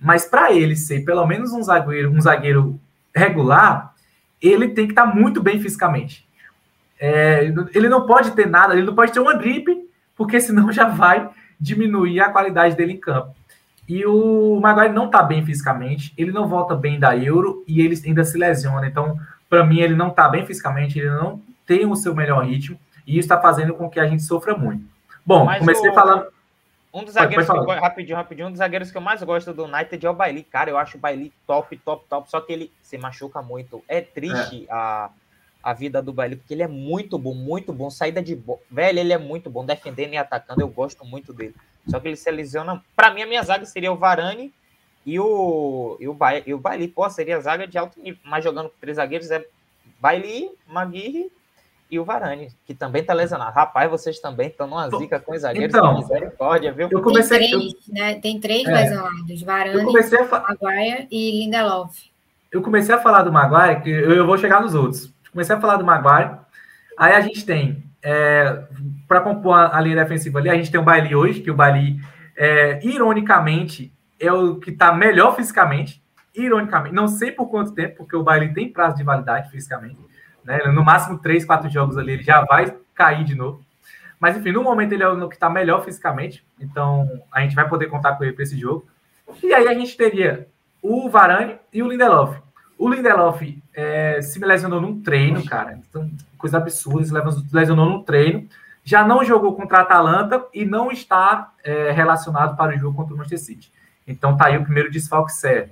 Mas para ele ser pelo menos um zagueiro, um zagueiro regular, ele tem que estar tá muito bem fisicamente. É, ele não pode ter nada, ele não pode ter uma gripe, porque senão já vai diminuir a qualidade dele em campo. E o Maguire não está bem fisicamente, ele não volta bem da Euro e ele ainda se lesiona. Então, para mim, ele não está bem fisicamente, ele não tem o seu melhor ritmo, e isso está fazendo com que a gente sofra muito. Bom, Mas comecei o... falando. Um dos zagueiros pode, pode que eu, rapidinho, rapidinho, um dos zagueiros que eu mais gosto do United é o Bailey. Cara, eu acho o Bailey top, top, top. Só que ele se machuca muito. É triste é. a a vida do Bailey, porque ele é muito bom, muito bom. Saída de bo... velho, ele é muito bom, defendendo e atacando, eu gosto muito dele. Só que ele se lesiona. Para mim, a minha zaga seria o Varane e o, e o, ba... e o Bailey. Pô, seria a zaga de alto nível, mas jogando com três zagueiros é Bailey, Maguire e o Varane, que também tá lesionado. Rapaz, vocês também estão numa zica com os zagueiros, então, misericórdia, viu? Eu comecei, Tem três, eu... né? Tem três é, lesionados, Varane, Maguire e Lindelof. Eu comecei a falar do Maguire, que eu, eu vou chegar nos outros comecei a falar do Maguire. Aí a gente tem, é, para compor a, a, linha defensiva ali, a gente tem o Bailey hoje, que o Bailey, é, ironicamente, é o que está melhor fisicamente. Ironicamente, não sei por quanto tempo, porque o Bailey tem prazo de validade fisicamente. Né? No máximo, três, quatro jogos ali, ele já vai cair de novo. Mas, enfim, no momento ele é o que está melhor fisicamente. Então, a gente vai poder contar com ele para esse jogo. E aí a gente teria o Varane e o Lindelof. O Lindelof é, se lesionou num treino, cara. Então, coisa absurda, se lesionou num treino. Já não jogou contra a Atalanta e não está é, relacionado para o jogo contra o Manchester City. Então tá aí o primeiro desfalque sério.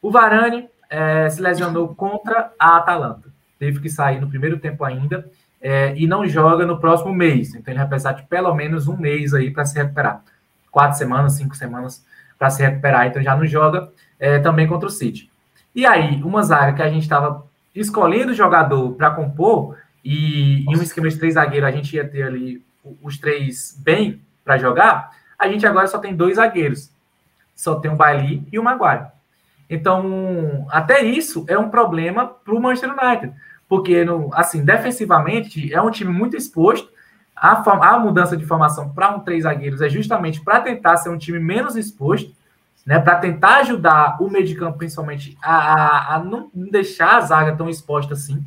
O Varane é, se lesionou contra a Atalanta. Teve que sair no primeiro tempo ainda é, e não joga no próximo mês. Então ele vai precisar de pelo menos um mês aí para se recuperar. Quatro semanas, cinco semanas para se recuperar. Então já não joga é, também contra o City. E aí, uma zaga que a gente estava escolhendo jogador para compor, e em um esquema de três zagueiros a gente ia ter ali os três bem para jogar, a gente agora só tem dois zagueiros. Só tem o Bailey e o Maguire. Então, até isso é um problema para o Manchester United. Porque, no, assim, defensivamente, é um time muito exposto. A, a mudança de formação para um três zagueiros é justamente para tentar ser um time menos exposto, né? Para tentar ajudar o meio de campo, principalmente, a, a, a não deixar a zaga tão exposta assim.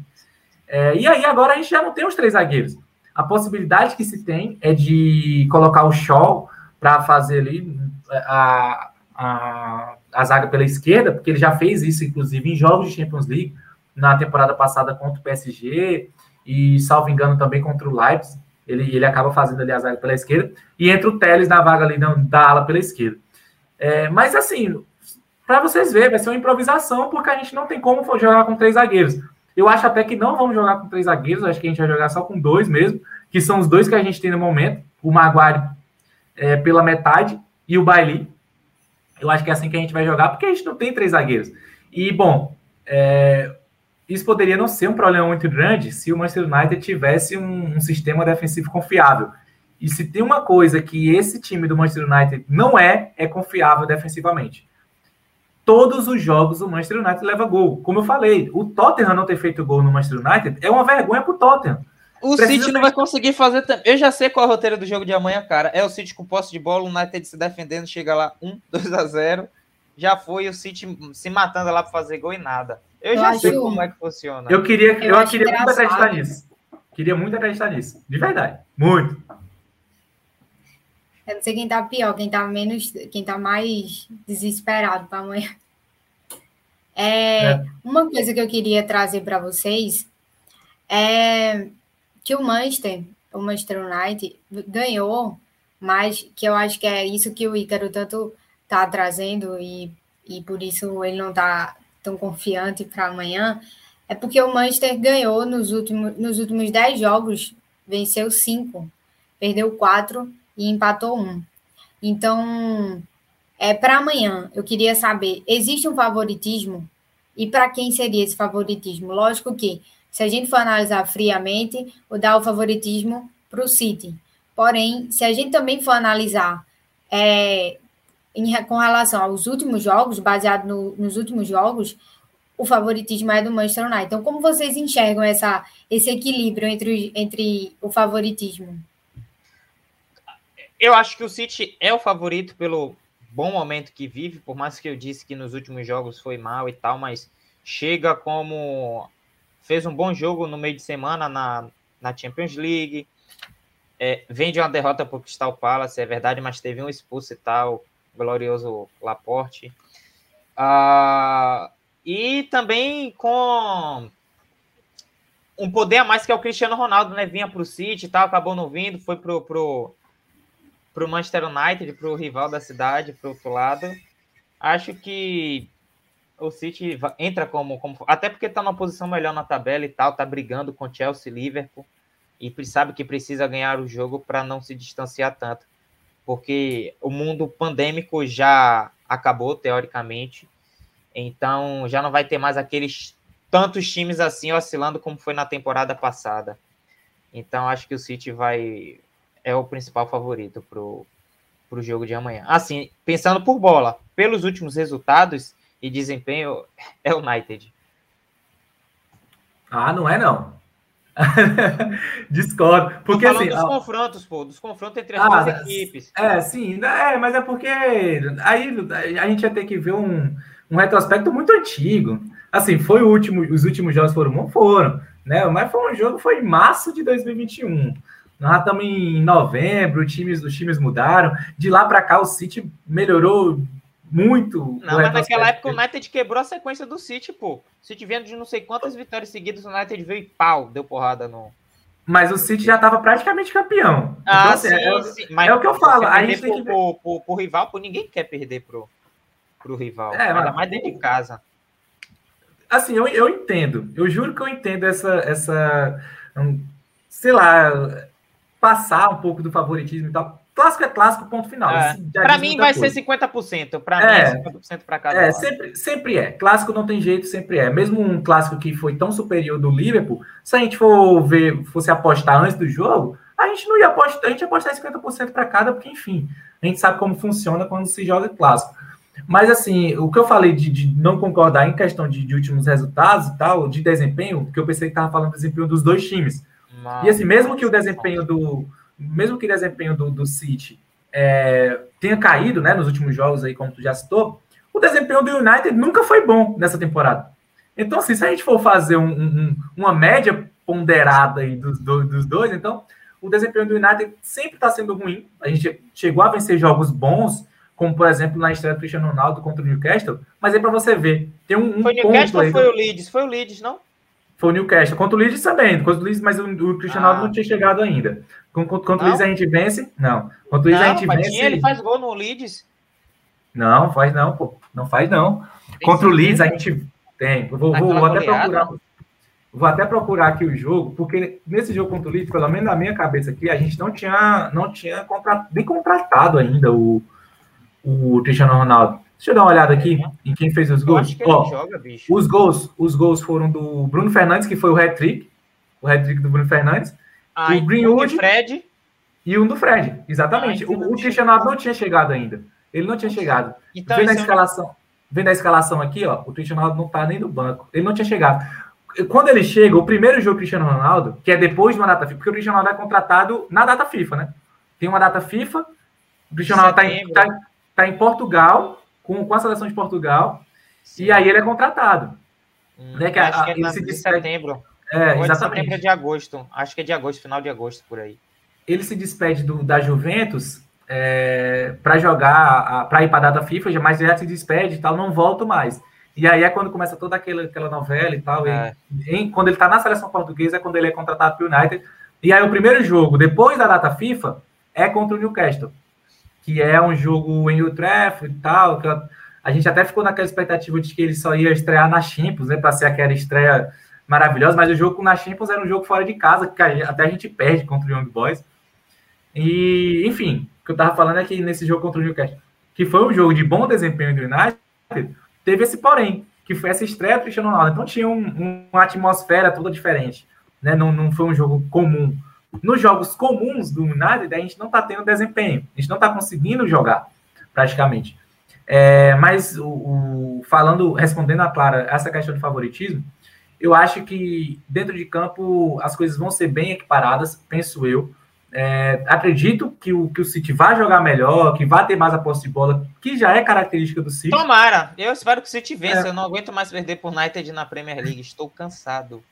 É, e aí agora a gente já não tem os três zagueiros. A possibilidade que se tem é de colocar o Shaw para fazer ali a, a, a zaga pela esquerda, porque ele já fez isso, inclusive, em jogos de Champions League, na temporada passada contra o PSG, e, salvo engano, também contra o Leipzig. Ele, ele acaba fazendo ali a zaga pela esquerda, e entra o Teles na vaga ali da, da ala pela esquerda. É, mas, assim, para vocês verem, vai ser uma improvisação, porque a gente não tem como jogar com três zagueiros. Eu acho até que não vamos jogar com três zagueiros, acho que a gente vai jogar só com dois mesmo, que são os dois que a gente tem no momento, o Maguire é, pela metade e o Bailey. Eu acho que é assim que a gente vai jogar, porque a gente não tem três zagueiros. E, bom, é, isso poderia não ser um problema muito grande se o Manchester United tivesse um, um, sistema defensivo confiável. E se tem uma coisa que esse time do Manchester United não é, é confiável defensivamente. Todos os jogos o Manchester United leva gol. Como eu falei, o Tottenham não ter feito gol no Manchester United é uma vergonha para o Tottenham. O Precisa City não vai conseguir fazer também. Eu já sei qual é o roteiro do jogo de amanhã, cara. É o City com posse de bola, o United se defendendo, chega lá 1, 2 a 0. Já foi o City se matando lá para fazer gol e nada. Eu, eu já sei como é que funciona. Eu queria, eu, eu queria muito acreditar nisso. Queria muito acreditar nisso. De verdade. Muito. Eu não sei quem tá pior, quem tá menos, quem tá mais desesperado para amanhã. É, é, Uma coisa que eu queria trazer para vocês é que o Manchester, o Manchester United, ganhou, mas que eu acho que é isso que o Ícaro tanto está trazendo e, e por isso ele não está tão confiante para amanhã, é porque o Manchester ganhou nos últimos, nos últimos 10 jogos, venceu 5, perdeu 4 e empatou 1. Então, é para amanhã, eu queria saber, existe um favoritismo? E para quem seria esse favoritismo? Lógico que se a gente for analisar friamente, o dar o favoritismo para o City. Porém, se a gente também for analisar é, em, com relação aos últimos jogos, baseado no, nos últimos jogos, o favoritismo é do Manchester United. Então, como vocês enxergam essa, esse equilíbrio entre, entre o favoritismo? Eu acho que o City é o favorito pelo bom momento que vive, por mais que eu disse que nos últimos jogos foi mal e tal, mas chega como fez um bom jogo no meio de semana na, na Champions League. É, vem de uma derrota para o Crystal Palace, é verdade, mas teve um expulso e tal, glorioso Laporte. Ah, e também com um poder a mais que é o Cristiano Ronaldo, né? Vinha para o City e tal, acabou não vindo, foi pro, pro, pro Manchester United, pro rival da cidade, pro outro lado. Acho que o City entra como, como até porque está numa posição melhor na tabela e tal, tá brigando com Chelsea, Liverpool e sabe que precisa ganhar o jogo para não se distanciar tanto, porque o mundo pandêmico já acabou teoricamente, então já não vai ter mais aqueles tantos times assim oscilando como foi na temporada passada. Então acho que o City vai é o principal favorito pro pro jogo de amanhã. Assim, pensando por bola, pelos últimos resultados, e desempenho é o United. Ah, não é não. Discordo. Porque assim. Dos confrontos, pô, dos confrontos entre as ah, duas equipes. É, sim, é, mas é porque aí a gente ia ter que ver um, um retrospecto muito antigo. Assim, foi o último, os últimos jogos foram bons? Foram, né? Mas foi um jogo, foi em março de 2021. Nós estamos em novembro, os times, os times mudaram. De lá para cá, o City melhorou muito. Não, mas naquela época o United quebrou a sequência do City, pô. O City vendo de não sei quantas vitórias seguidas, o United veio e pau, deu porrada no. Mas o City já estava praticamente campeão. Ah, então, assim, sim, é, sim. Mas é o que eu falo. A gente tem que pro, pro, pro, rival, pô, ninguém quer perder pro, pro rival. É, Ainda mais dentro de casa. Assim, eu, eu entendo. Eu juro que eu entendo essa. essa sei lá, passar um pouco do favoritismo e tal. Clássico é clássico, ponto final. É. Para mim vai coisa. ser 50%. Para é, mim é 50% para cada É, sempre, sempre é. Clássico não tem jeito, sempre é. Mesmo um clássico que foi tão superior do Liverpool, se a gente for ver, fosse apostar antes do jogo, a gente não ia apostar, a gente ia apostar 50% para cada, porque, enfim, a gente sabe como funciona quando se joga clássico. Mas, assim, o que eu falei de, de não concordar em questão de, de, últimos resultados e tal, de desempenho, porque eu pensei que estava falando do desempenho dos dois times. Não, e, assim, mesmo que o desempenho do mesmo que o desempenho do, do City é, tenha caído né, nos últimos jogos, aí, como tu já citou, o desempenho do United nunca foi bom nessa temporada. Então, assim, se a gente for fazer um, um, uma média ponderada aí dos, dos dois, então o desempenho do United sempre está sendo ruim. A gente chegou a vencer jogos bons, como por exemplo na estreia do Cristiano Ronaldo contra o Newcastle, mas aí para você ver, tem um, um Foi o Newcastle ou foi o Leeds? Foi o Leeds, não? Foi o Newcastle. Contra o Leeds também, contra o Leeds, mas o, o Cristiano Ronaldo ah. não tinha chegado ainda. Contra, contra o Leeds a gente vence? Não. Contra o Leeds a gente vence. Ele faz gol no Leeds. Não, faz não, pô. Não faz não. Tem contra o Leeds a gente tem. Vou, vou, vou até procurar. Vou até procurar aqui o jogo, porque nesse jogo contra o Leeds, pelo menos na minha cabeça aqui, a gente não tinha, não tinha contra, nem contratado ainda o, o Cristiano Ronaldo. Deixa eu dar uma olhada aqui em quem fez os gols. Ó, joga, os gols, os gols foram do Bruno Fernandes, que foi o hat-trick, o hat-trick do Bruno Fernandes, ah, o Greenwood Fred. e um do Fred, exatamente. Ah, o, o Cristiano Ronaldo não tinha chegado ainda. Ele não tinha chegado. Então, vendo a escalação, vendo a escalação aqui, ó, o Cristiano Ronaldo não tá nem no banco. Ele não tinha chegado quando ele chega, o primeiro jogo do Cristiano Ronaldo, que é depois de uma data FIFA, porque o Cristiano Ronaldo é contratado na data FIFA, né? Tem uma data FIFA, o Cristiano Ronaldo está em, tá, tá em, Portugal, com, com a seleção de Portugal, Sim. e aí ele é contratado. Hum, né, que acho a, que é ele se de setembro. É, Ou exatamente. De setembro é de agosto. Acho que é de agosto, final de agosto, por aí. Ele se despede do, da Juventus é, para jogar, para ir para a data FIFA, mas já se despede e tal, não volto mais. E aí é quando começa toda aquela, aquela novela e tal. É. E, em, quando ele está na seleção portuguesa, é quando ele é contratado para o United. E aí o primeiro jogo, depois da data FIFA, é contra o Newcastle, que é um jogo em Utrecht e tal. A, a gente até ficou naquela expectativa de que ele só ia estrear na Champions, né? Para ser aquela estreia maravilhosa, mas o jogo na Champions era um jogo fora de casa, que até a gente perde contra o Young Boys. E, enfim, o que eu tava falando é que nesse jogo contra o Newcastle, que foi um jogo de bom desempenho do United, teve esse porém, que foi essa estreia do Cristiano Ronaldo. Então tinha um, uma atmosfera toda diferente. Né? Não, não foi um jogo comum. Nos jogos comuns do United, a gente não está tendo desempenho. A gente não está conseguindo jogar, praticamente. É, mas o, o, falando, respondendo a Clara essa questão de favoritismo, eu acho que dentro de campo as coisas vão ser bem equiparadas, penso eu. É, acredito que o, que o City vai jogar melhor, que vai ter mais a posse de bola, que já é característica do City. Tomara! Eu espero que o City vença. É. Eu não aguento mais perder por United na Premier League. Estou cansado.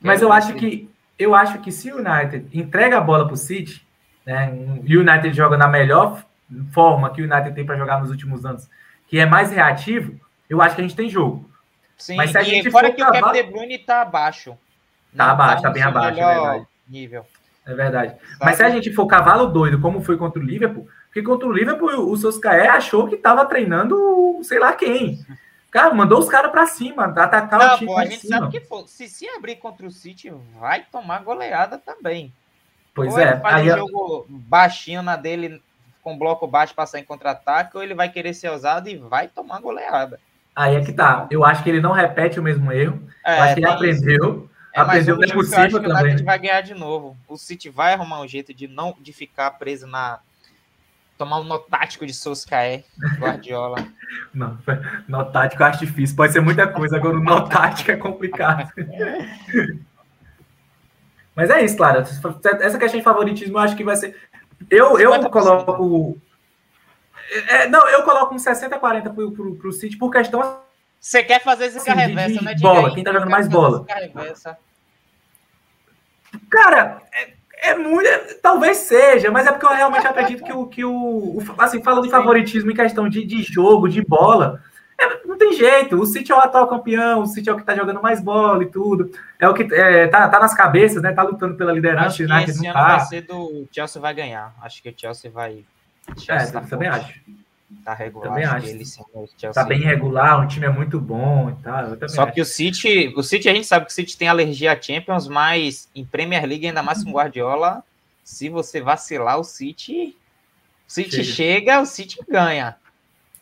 Mas eu acho que eu acho que se o United entrega a bola para o City, né, e o United joga na melhor forma que o United tem para jogar nos últimos anos, que é mais reativo, eu acho que a gente tem jogo. Sim, Mas se a gente fora que o Kevin De Bruyne está abaixo. Está abaixo, está bem abaixo, é verdade. Nível. É verdade. Mas se a gente for cavalo doido, como foi contra o Liverpool, porque contra o Liverpool o Soscaé achou que estava treinando sei lá quem. Cara, mandou os caras para cima, atacar Não, o time. Pô, a gente cima. sabe que for, se, se abrir contra o City, vai tomar goleada também. Pois ou é. Ele faz aí, um jogo baixinho na dele, com bloco baixo, passar em contra-ataque, ou ele vai querer ser usado e vai tomar goleada. Aí é que tá. Eu acho que ele não repete o mesmo erro. É, eu acho que ele aprendeu. Isso. É, Aprendeu que é possível também. O United vai ganhar de novo. O City vai arrumar um jeito de não de ficar preso na tomar um nó tático de Solskjaer, Guardiola. não, nó tático eu acho difícil. Pode ser muita coisa, agora o nó tático é complicado. Mas é isso, claro. Essa questão de favoritismo eu acho que vai ser. Eu, eu coloco. É, não, eu coloco um 60-40 pro, pro, pro City por questão você quer fazer esse reversa, né? bola, aí, quem tá jogando mais bola. Cara, é, é muito. Talvez seja, mas é porque eu realmente acredito que o. Que o, assim, falando de favoritismo em questão de, de jogo, de bola. É, não tem jeito, o City é o atual campeão, o City é o que tá jogando mais bola e tudo. É o que é, tá, tá nas cabeças, né? Tá lutando pela liderança. Acho que United esse ano tá. vai ser do o Chelsea vai ganhar. Acho que o Chelsea vai. Chelsea é, tá também acho. Tá regular. Também acho. Ele, sim, tá bem regular, o time é muito bom e tal. Só acho. que o City, o City, a gente sabe que o City tem alergia a Champions, mas em Premier League, ainda mais com Guardiola, se você vacilar, o City. O City chega, chega o City ganha.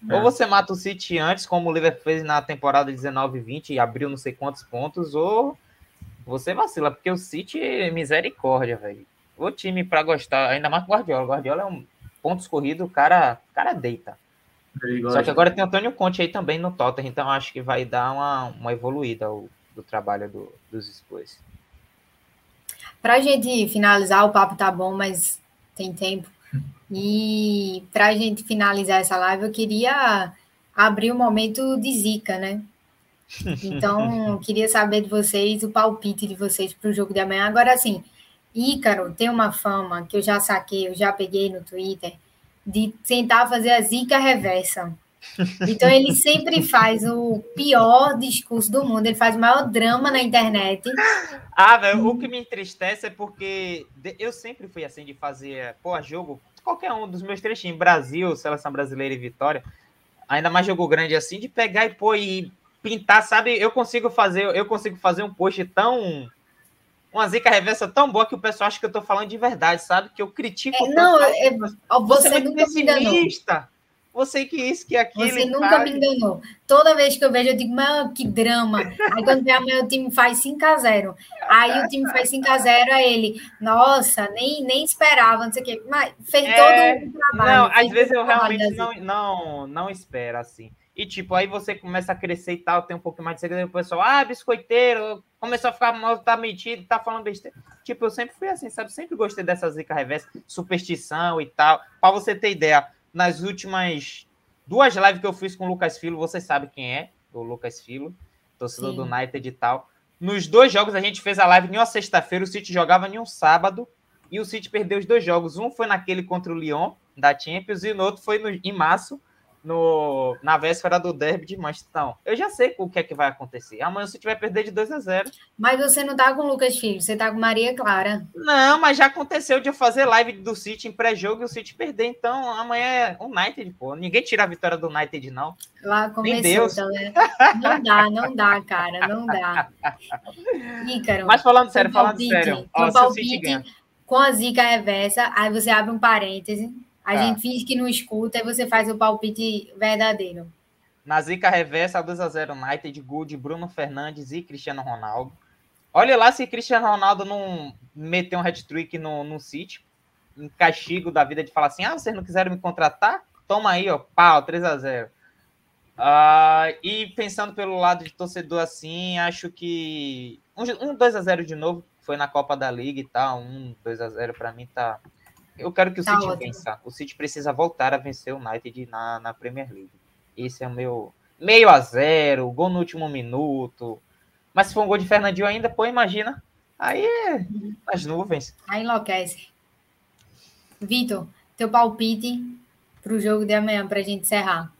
É. Ou você mata o City antes, como o Liverpool fez na temporada 19-20 e abriu não sei quantos pontos, ou você vacila, porque o City é misericórdia, velho. O time para gostar, ainda mais Guardiola. Guardiola é um pontos corridos, o cara, o cara deita. Só que agora tem o Antônio Conte aí também no Tottenham, então acho que vai dar uma, uma evoluída o, do trabalho do, dos Spurs. Para a gente finalizar, o papo tá bom, mas tem tempo. E para a gente finalizar essa live, eu queria abrir o um momento de zica, né? Então, queria saber de vocês o palpite de vocês para o jogo de amanhã. Agora, assim, Ícaro tem uma fama que eu já saquei, eu já peguei no Twitter, de tentar fazer a zica reversa. Então ele sempre faz o pior discurso do mundo, ele faz o maior drama na internet. Ah, velho, o que me entristece é porque eu sempre fui assim de fazer, pô, jogo, qualquer um dos meus três times, Brasil, Seleção Brasileira e Vitória, ainda mais jogo grande assim, de pegar e pô, e pintar, sabe? Eu consigo fazer, eu consigo fazer um post tão uma zica reversa tão boa que o pessoal acha que eu tô falando de verdade, sabe? Que eu critico. É, não, é, você, você é pessimista. Você que isso, que aquilo. Você nunca faz. me enganou. Toda vez que eu vejo, eu digo, mas que drama. Aí quando vem amanhã o time faz 5x0. Aí o time faz 5x0, aí ele, nossa, nem, nem esperava, não sei o quê. Mas fez é... todo o trabalho. Não, às vezes eu realmente não, não, não espero assim. E, tipo, aí você começa a crescer e tal, tem um pouco mais de segredo, o pessoal, ah, biscoiteiro, começou a ficar mal, tá metido, tá falando besteira. Tipo, eu sempre fui assim, sabe? Sempre gostei dessa zica reversa, superstição e tal. Pra você ter ideia, nas últimas duas lives que eu fiz com o Lucas Filo, você sabe quem é, o Lucas Filo, torcedor Sim. do United e tal. Nos dois jogos a gente fez a live em uma sexta-feira, o City jogava em um sábado, e o City perdeu os dois jogos. Um foi naquele contra o Lyon, da Champions, e no outro foi no, em março, no, na véspera do derby de Manchester. eu já sei o que é que vai acontecer. Amanhã você vai perder de 2 a 0. Mas você não tá com o Lucas Filho, você tá com Maria Clara. Não, mas já aconteceu de eu fazer live do City em pré-jogo e o City perder. Então amanhã é United, pô. Ninguém tira a vitória do United, não. Lá começou, Deus. Né? Não dá, não dá, cara, não dá. Ícaro, mas falando sério, falando palpite, sério. Ó, palpite, com a zica reversa, aí você abre um parêntese a tá. gente finge que não escuta e você faz o palpite verdadeiro. Na zica reversa, 2x0 United, gol de Bruno Fernandes e Cristiano Ronaldo. Olha lá se Cristiano Ronaldo não meter um hat-trick no, no City, um castigo da vida de falar assim, ah, vocês não quiseram me contratar? Toma aí, ó, pau, 3x0. Uh, ah, e pensando pelo lado de torcedor assim, acho que um, um 2x0 de novo, foi na Copa da Liga e tal, um 2x0 para mim tá, eu quero que o tá City ótimo. vença. O City precisa voltar a vencer o United na, na Premier League. Esse é o meu meio a zero, gol no último minuto. Mas se for um gol de Fernandinho ainda, pô, imagina. Aí é as nuvens. Aí enlouquece. Vitor, teu palpite para o jogo de amanhã, para a gente encerrar.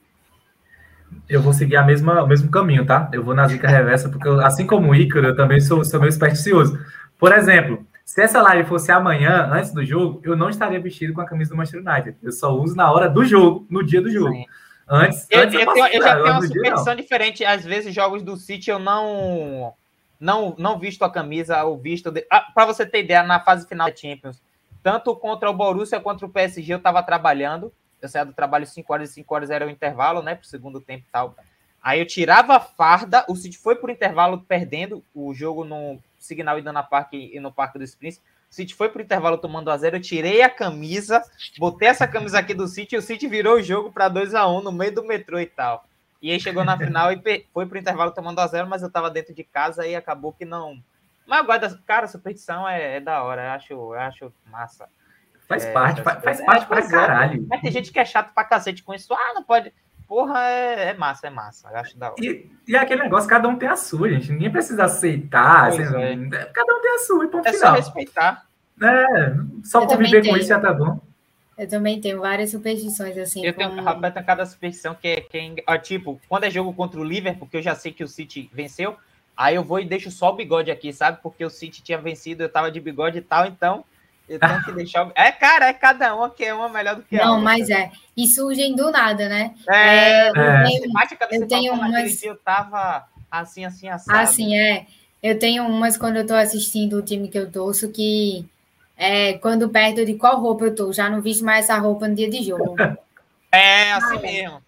Eu vou seguir a mesma, o mesmo caminho, tá? Eu vou na zica reversa, porque eu, assim como o Ícaro, eu também sou, sou meio supersticioso. Por exemplo, se essa live fosse amanhã, antes do jogo, eu não estaria vestido com a camisa do Manchester United. Eu só uso na hora do jogo, no dia do jogo. Sim. Antes, eu, antes eu, eu, tenho, eu já tenho uma superstição diferente. Às vezes, jogos do City eu não não não visto a camisa ou visto. De... Ah, Para você ter ideia, na fase final da Champions, tanto contra o Borussia quanto o PSG, eu estava trabalhando. Eu saía do trabalho 5 horas e 5 horas era o intervalo, né? Para o segundo tempo e tal. Aí eu tirava a farda, o City foi por intervalo perdendo o jogo no Signal Iduna Park e no Parque dos Príncipes. O City foi pro intervalo tomando a zero, eu tirei a camisa, botei essa camisa aqui do City e o City virou o jogo para 2 a 1 um, no meio do metrô e tal. E aí chegou na final e foi pro intervalo tomando a zero, mas eu tava dentro de casa e acabou que não. Mas guarda, cara, superstição é, é da hora, eu acho, eu acho massa. Faz é, parte, faz, faz parte pra é, caralho. Mas tem gente que é chato pra cacete com isso. Ah, não pode porra, é, é, massa, é massa. Eu acho da hora. E, e aquele negócio, cada um tem a sua, gente. Ninguém precisa aceitar. Assim, é. Cada um tem a sua, e ponto é final. só respeitar. É, só eu conviver com isso já tá bom. Eu também tenho várias superstições, assim. Eu tenho, rapaz, tem cada superstição que é, que é ó, tipo, quando é jogo contra o Liverpool, porque eu já sei que o City venceu, aí eu vou e deixo só o bigode aqui, sabe? Porque o City tinha vencido, eu tava de bigode e tal, então eu tenho que deixar. É, cara, é cada uma que é uma melhor do que a Não, outra. mas é. E surgem do nada, né? É, é, eu tenho, eu tenho umas. Eu tava assim, assim, assado. Assim, é. Eu tenho umas quando eu tô assistindo o time que eu torço que é, quando perto de qual roupa eu tô, já não visto mais essa roupa no dia de jogo. É, assim mesmo.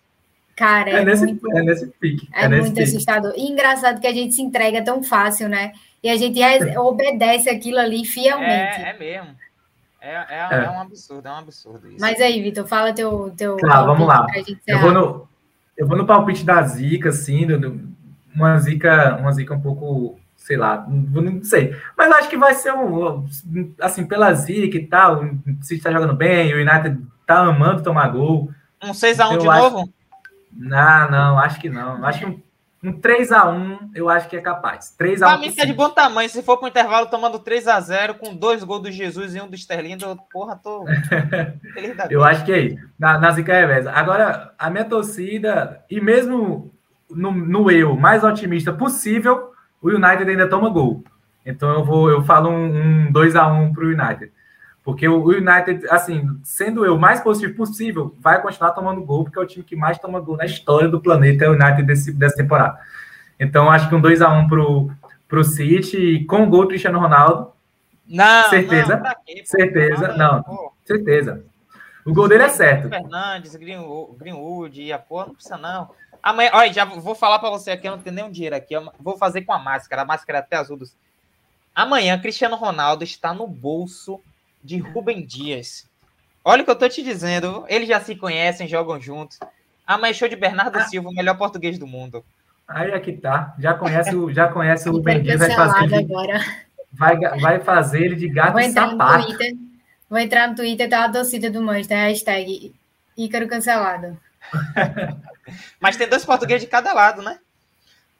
Cara, é, é nesse, muito, é nesse pique. É, é nesse muito pique. assustador. E engraçado que a gente se entrega tão fácil, né? E a gente obedece aquilo ali fielmente. É, é mesmo. É, é, é. é, um absurdo, é um absurdo isso. Mas aí, Vitor, fala teu. teu tá, vamos lá. Eu vou, no, eu vou no palpite da Zica, assim, do, uma Zica, uma Zica um pouco sei lá, não sei. Mas acho que vai ser um, assim, pela zica e tal, o City tá jogando bem, o United tá amando tomar gol. Um 6x1 de acho... novo? Não, não, acho que não. Acho que um, um 3x1 eu acho que é capaz. 3x1. Pra mim tá de bom tamanho. Se for pro intervalo tomando 3x0 com dois gols do Jesus e um do Sterling, eu, porra, tô. eu acho que é isso. Na, na Zica Revés. Agora, a minha torcida, e mesmo no, no eu mais otimista possível, o United ainda toma gol. Então eu vou, eu falo um, um 2 a 1 para o United. Porque o United, assim, sendo eu mais positivo possível, vai continuar tomando gol, porque é o time que mais toma gol na história do planeta, é o United desse, dessa temporada. Então, acho que um 2x1 pro, pro City, com o gol do Cristiano Ronaldo. Não, certeza. Não, quê, certeza, não. Pô. Certeza. O gol dele é certo. Fernandes, Greenwood, e a porra, não precisa não. Amanhã, olha, já vou falar para você aqui, eu não tenho nenhum dinheiro aqui. vou fazer com a máscara, a máscara é até azul dos. Amanhã, Cristiano Ronaldo está no bolso de Rubem Dias. Olha o que eu tô te dizendo. Eles já se conhecem, jogam juntos. Amanhã, show de Bernardo ah. Silva, o melhor português do mundo. Aí é que tá. Já conhece, o, já conhece o Rubem Dias, vai fazer. De, vai, vai fazer ele de gato vou e sapato. Twitter, vou entrar no Twitter, tá a torcida do Manchester, hashtag Ícaro cancelado. Mas tem dois portugueses de cada lado, né?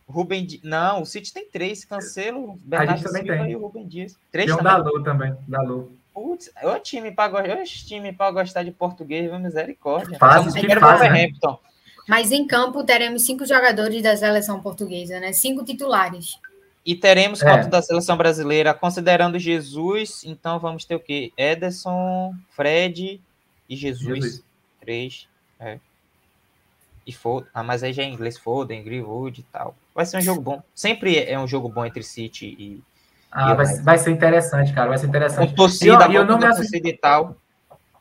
Rubem Dias. Não, o City tem três. Cancelo, Bernardo Silva tem. e o Rubem Dias. Três tem um também. da Lu também. Da Lu. Putz, é o time para time para gostar de português, misericórdia. Faz, que faz, né? Mas em campo teremos cinco jogadores da seleção portuguesa, né? Cinco titulares. E teremos é. quanto da seleção brasileira, considerando Jesus, então vamos ter o quê? Ederson, Fred e Jesus. Jesus. Três. É e Foden. Ah, mas aí já é em inglês, Foden, Greenwood e tal. Vai ser um jogo bom. Sempre é um jogo bom entre City e. Ah, vai, vai, ser interessante, cara. Vai ser interessante. Com torcida, e eu, eu não me torcida e tal.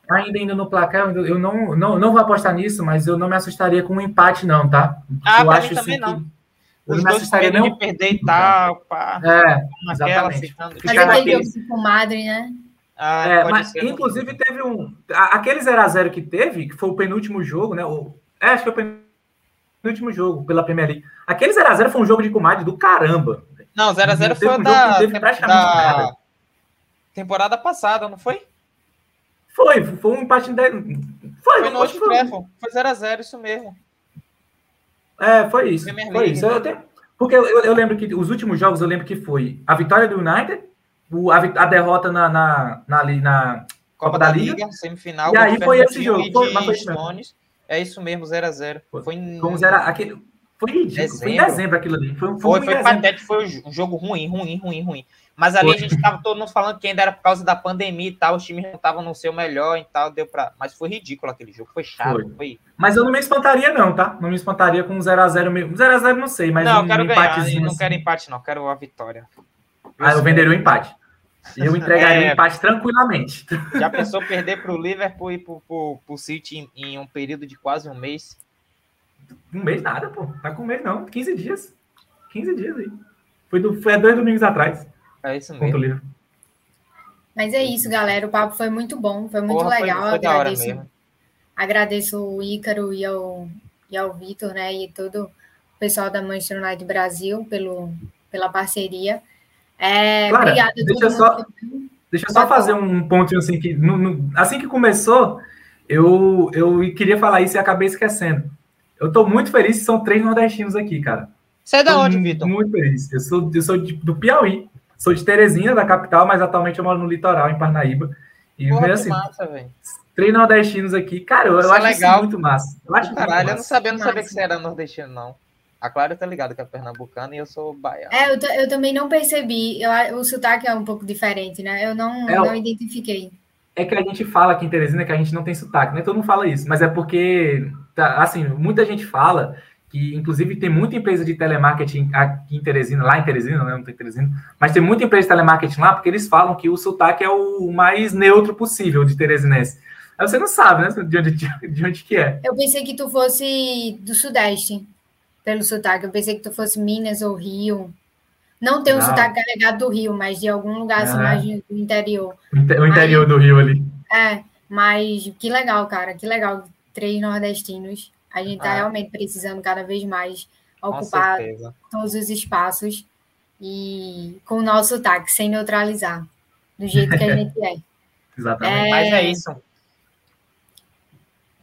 Ainda indo no placar, eu não, não, não vou apostar nisso, mas eu não me assustaria com um empate, não, tá? Ah, eu acho mim também assim, não. Os dois assustaria não de perder e tal, pá. É, exatamente. Mas aquele jogo com Madre, né? Ah, é, mas, ser, inclusive, não. teve um. Aquele 0x0 que teve, que foi o penúltimo jogo, né? O, é, acho que foi o penúltimo jogo pela Premier League. Aquele 0x0 foi um jogo de comadre do caramba. Não, 0x0 foi um da, da temporada passada, não foi? Foi, foi um empate. De... Foi, foi no Old Trafford. Foi 0x0, isso mesmo. É, foi isso. foi isso. Eu tenho... Porque eu, eu, lembro que os últimos jogos, eu lembro que foi a vitória do United, o, a, a, derrota na, na, na, na Copa, da, da Liga, Liga, semifinal. E aí foi esse jogo. Foi, mas foi Stones, é isso mesmo, 0x0. Foi, em... Foi, zero, aquele, foi ridículo. Dezembro. Foi em dezembro aquilo ali. Foi, foi, foi, foi patético, foi um jogo ruim, ruim, ruim, ruim. Mas ali foi. a gente tava todo mundo falando que ainda era por causa da pandemia e tal, os times não estavam no seu melhor e tal, deu pra. Mas foi ridículo aquele jogo, foi chato. Foi. Mas eu não me espantaria, não, tá? Não me espantaria com um 0x0 mesmo. 0x0 não sei, mas. Não, um eu quero ganhar, eu não assim. quero empate, não, quero a vitória. Ah, eu venderia o um empate. Eu entregaria é, um empate tranquilamente. Já pensou perder para o Liverpool e para o City em, em, um período de quase um mês? Um mês nada, pô. Tá com um mês não. 15 dias. 15 dias aí. Foi, do, foi há dois domingos atrás. É isso mesmo. Mas é isso, galera. O papo foi muito bom. Foi muito Porra, legal. Foi, foi agradeço, agradeço o Ícaro e ao, e ao Vitor, né? E todo o pessoal da Manchester United Brasil pelo, pela parceria. É, Clara, obrigada. Deixa eu só, deixa eu só fazer um ponto assim que no, no, assim que começou, eu, eu queria falar isso e acabei esquecendo. Eu estou muito feliz que são três nordestinos aqui, cara. Você é da onde, Vitor? Muito feliz. Eu sou, eu sou de, do Piauí. Sou de Teresina, da capital, mas atualmente eu moro no litoral, em Parnaíba. E Porra, assim, massa, três nordestinos aqui. Cara, eu, eu acho legal. isso muito massa. Eu acho Caralho, eu não sabia, não sabia que você era nordestino, não. A Clara tá ligada que é pernambucana e eu sou baiano. É, eu, eu também não percebi. Eu, o sotaque é um pouco diferente, né? Eu não, é, não identifiquei. É que a gente fala aqui em Teresina que a gente não tem sotaque, né? Todo mundo fala isso, mas é porque, tá, assim, muita gente fala que, inclusive, tem muita empresa de telemarketing aqui em Teresina, lá em Teresina, né? Não tem Teresina, mas tem muita empresa de telemarketing lá porque eles falam que o sotaque é o mais neutro possível de teresinense. Aí você não sabe, né? De onde, de onde que é. Eu pensei que tu fosse do Sudeste pelo sotaque. Eu pensei que tu fosse Minas ou Rio. Não tem um não. sotaque carregado do Rio, mas de algum lugar assim, mais do interior. O interior Aí, do Rio ali. É, mas que legal, cara, que legal. Três nordestinos. A gente tá ah. realmente precisando cada vez mais ocupar todos os espaços. e com o nosso sotaque, sem neutralizar, do jeito que a gente é. Exatamente. É... Mas é isso.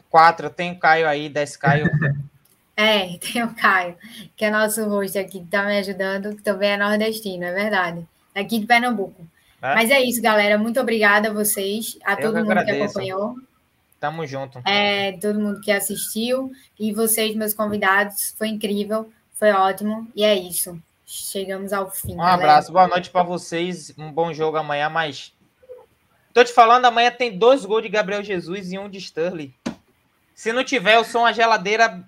Quatro, tem o Caio aí, desce Caio. É, tem o Caio, que é nosso host aqui, que está me ajudando, que também é nordestino, é verdade. Aqui de Pernambuco. É? Mas é isso, galera. Muito obrigada a vocês, a Eu todo mundo agradeço. que acompanhou. Tamo junto. É, todo mundo que assistiu e vocês, meus convidados. Foi incrível, foi ótimo. E é isso. Chegamos ao fim. Um galera. abraço, boa noite para vocês. Um bom jogo amanhã, mas. Tô te falando, amanhã tem dois gols de Gabriel Jesus e um de Sterling. Se não tiver, eu sou uma geladeira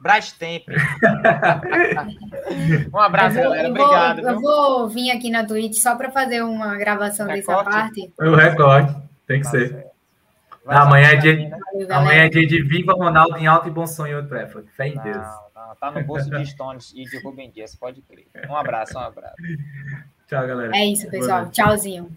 Brastemp. um abraço, vou, galera. Obrigado. Eu vou vir aqui na Twitch só para fazer uma gravação Recorte? dessa parte. O recorde, tem que tá ser. Amanhã, é dia, Valeu, amanhã é dia de Viva Ronaldo em alto e bom sonho Old Trafford. Fé em não, Deus. Não, tá no bolso de Stones e de Rubem Dias, pode crer. Um abraço, um abraço. Tchau, galera. É isso, pessoal. Tchauzinho.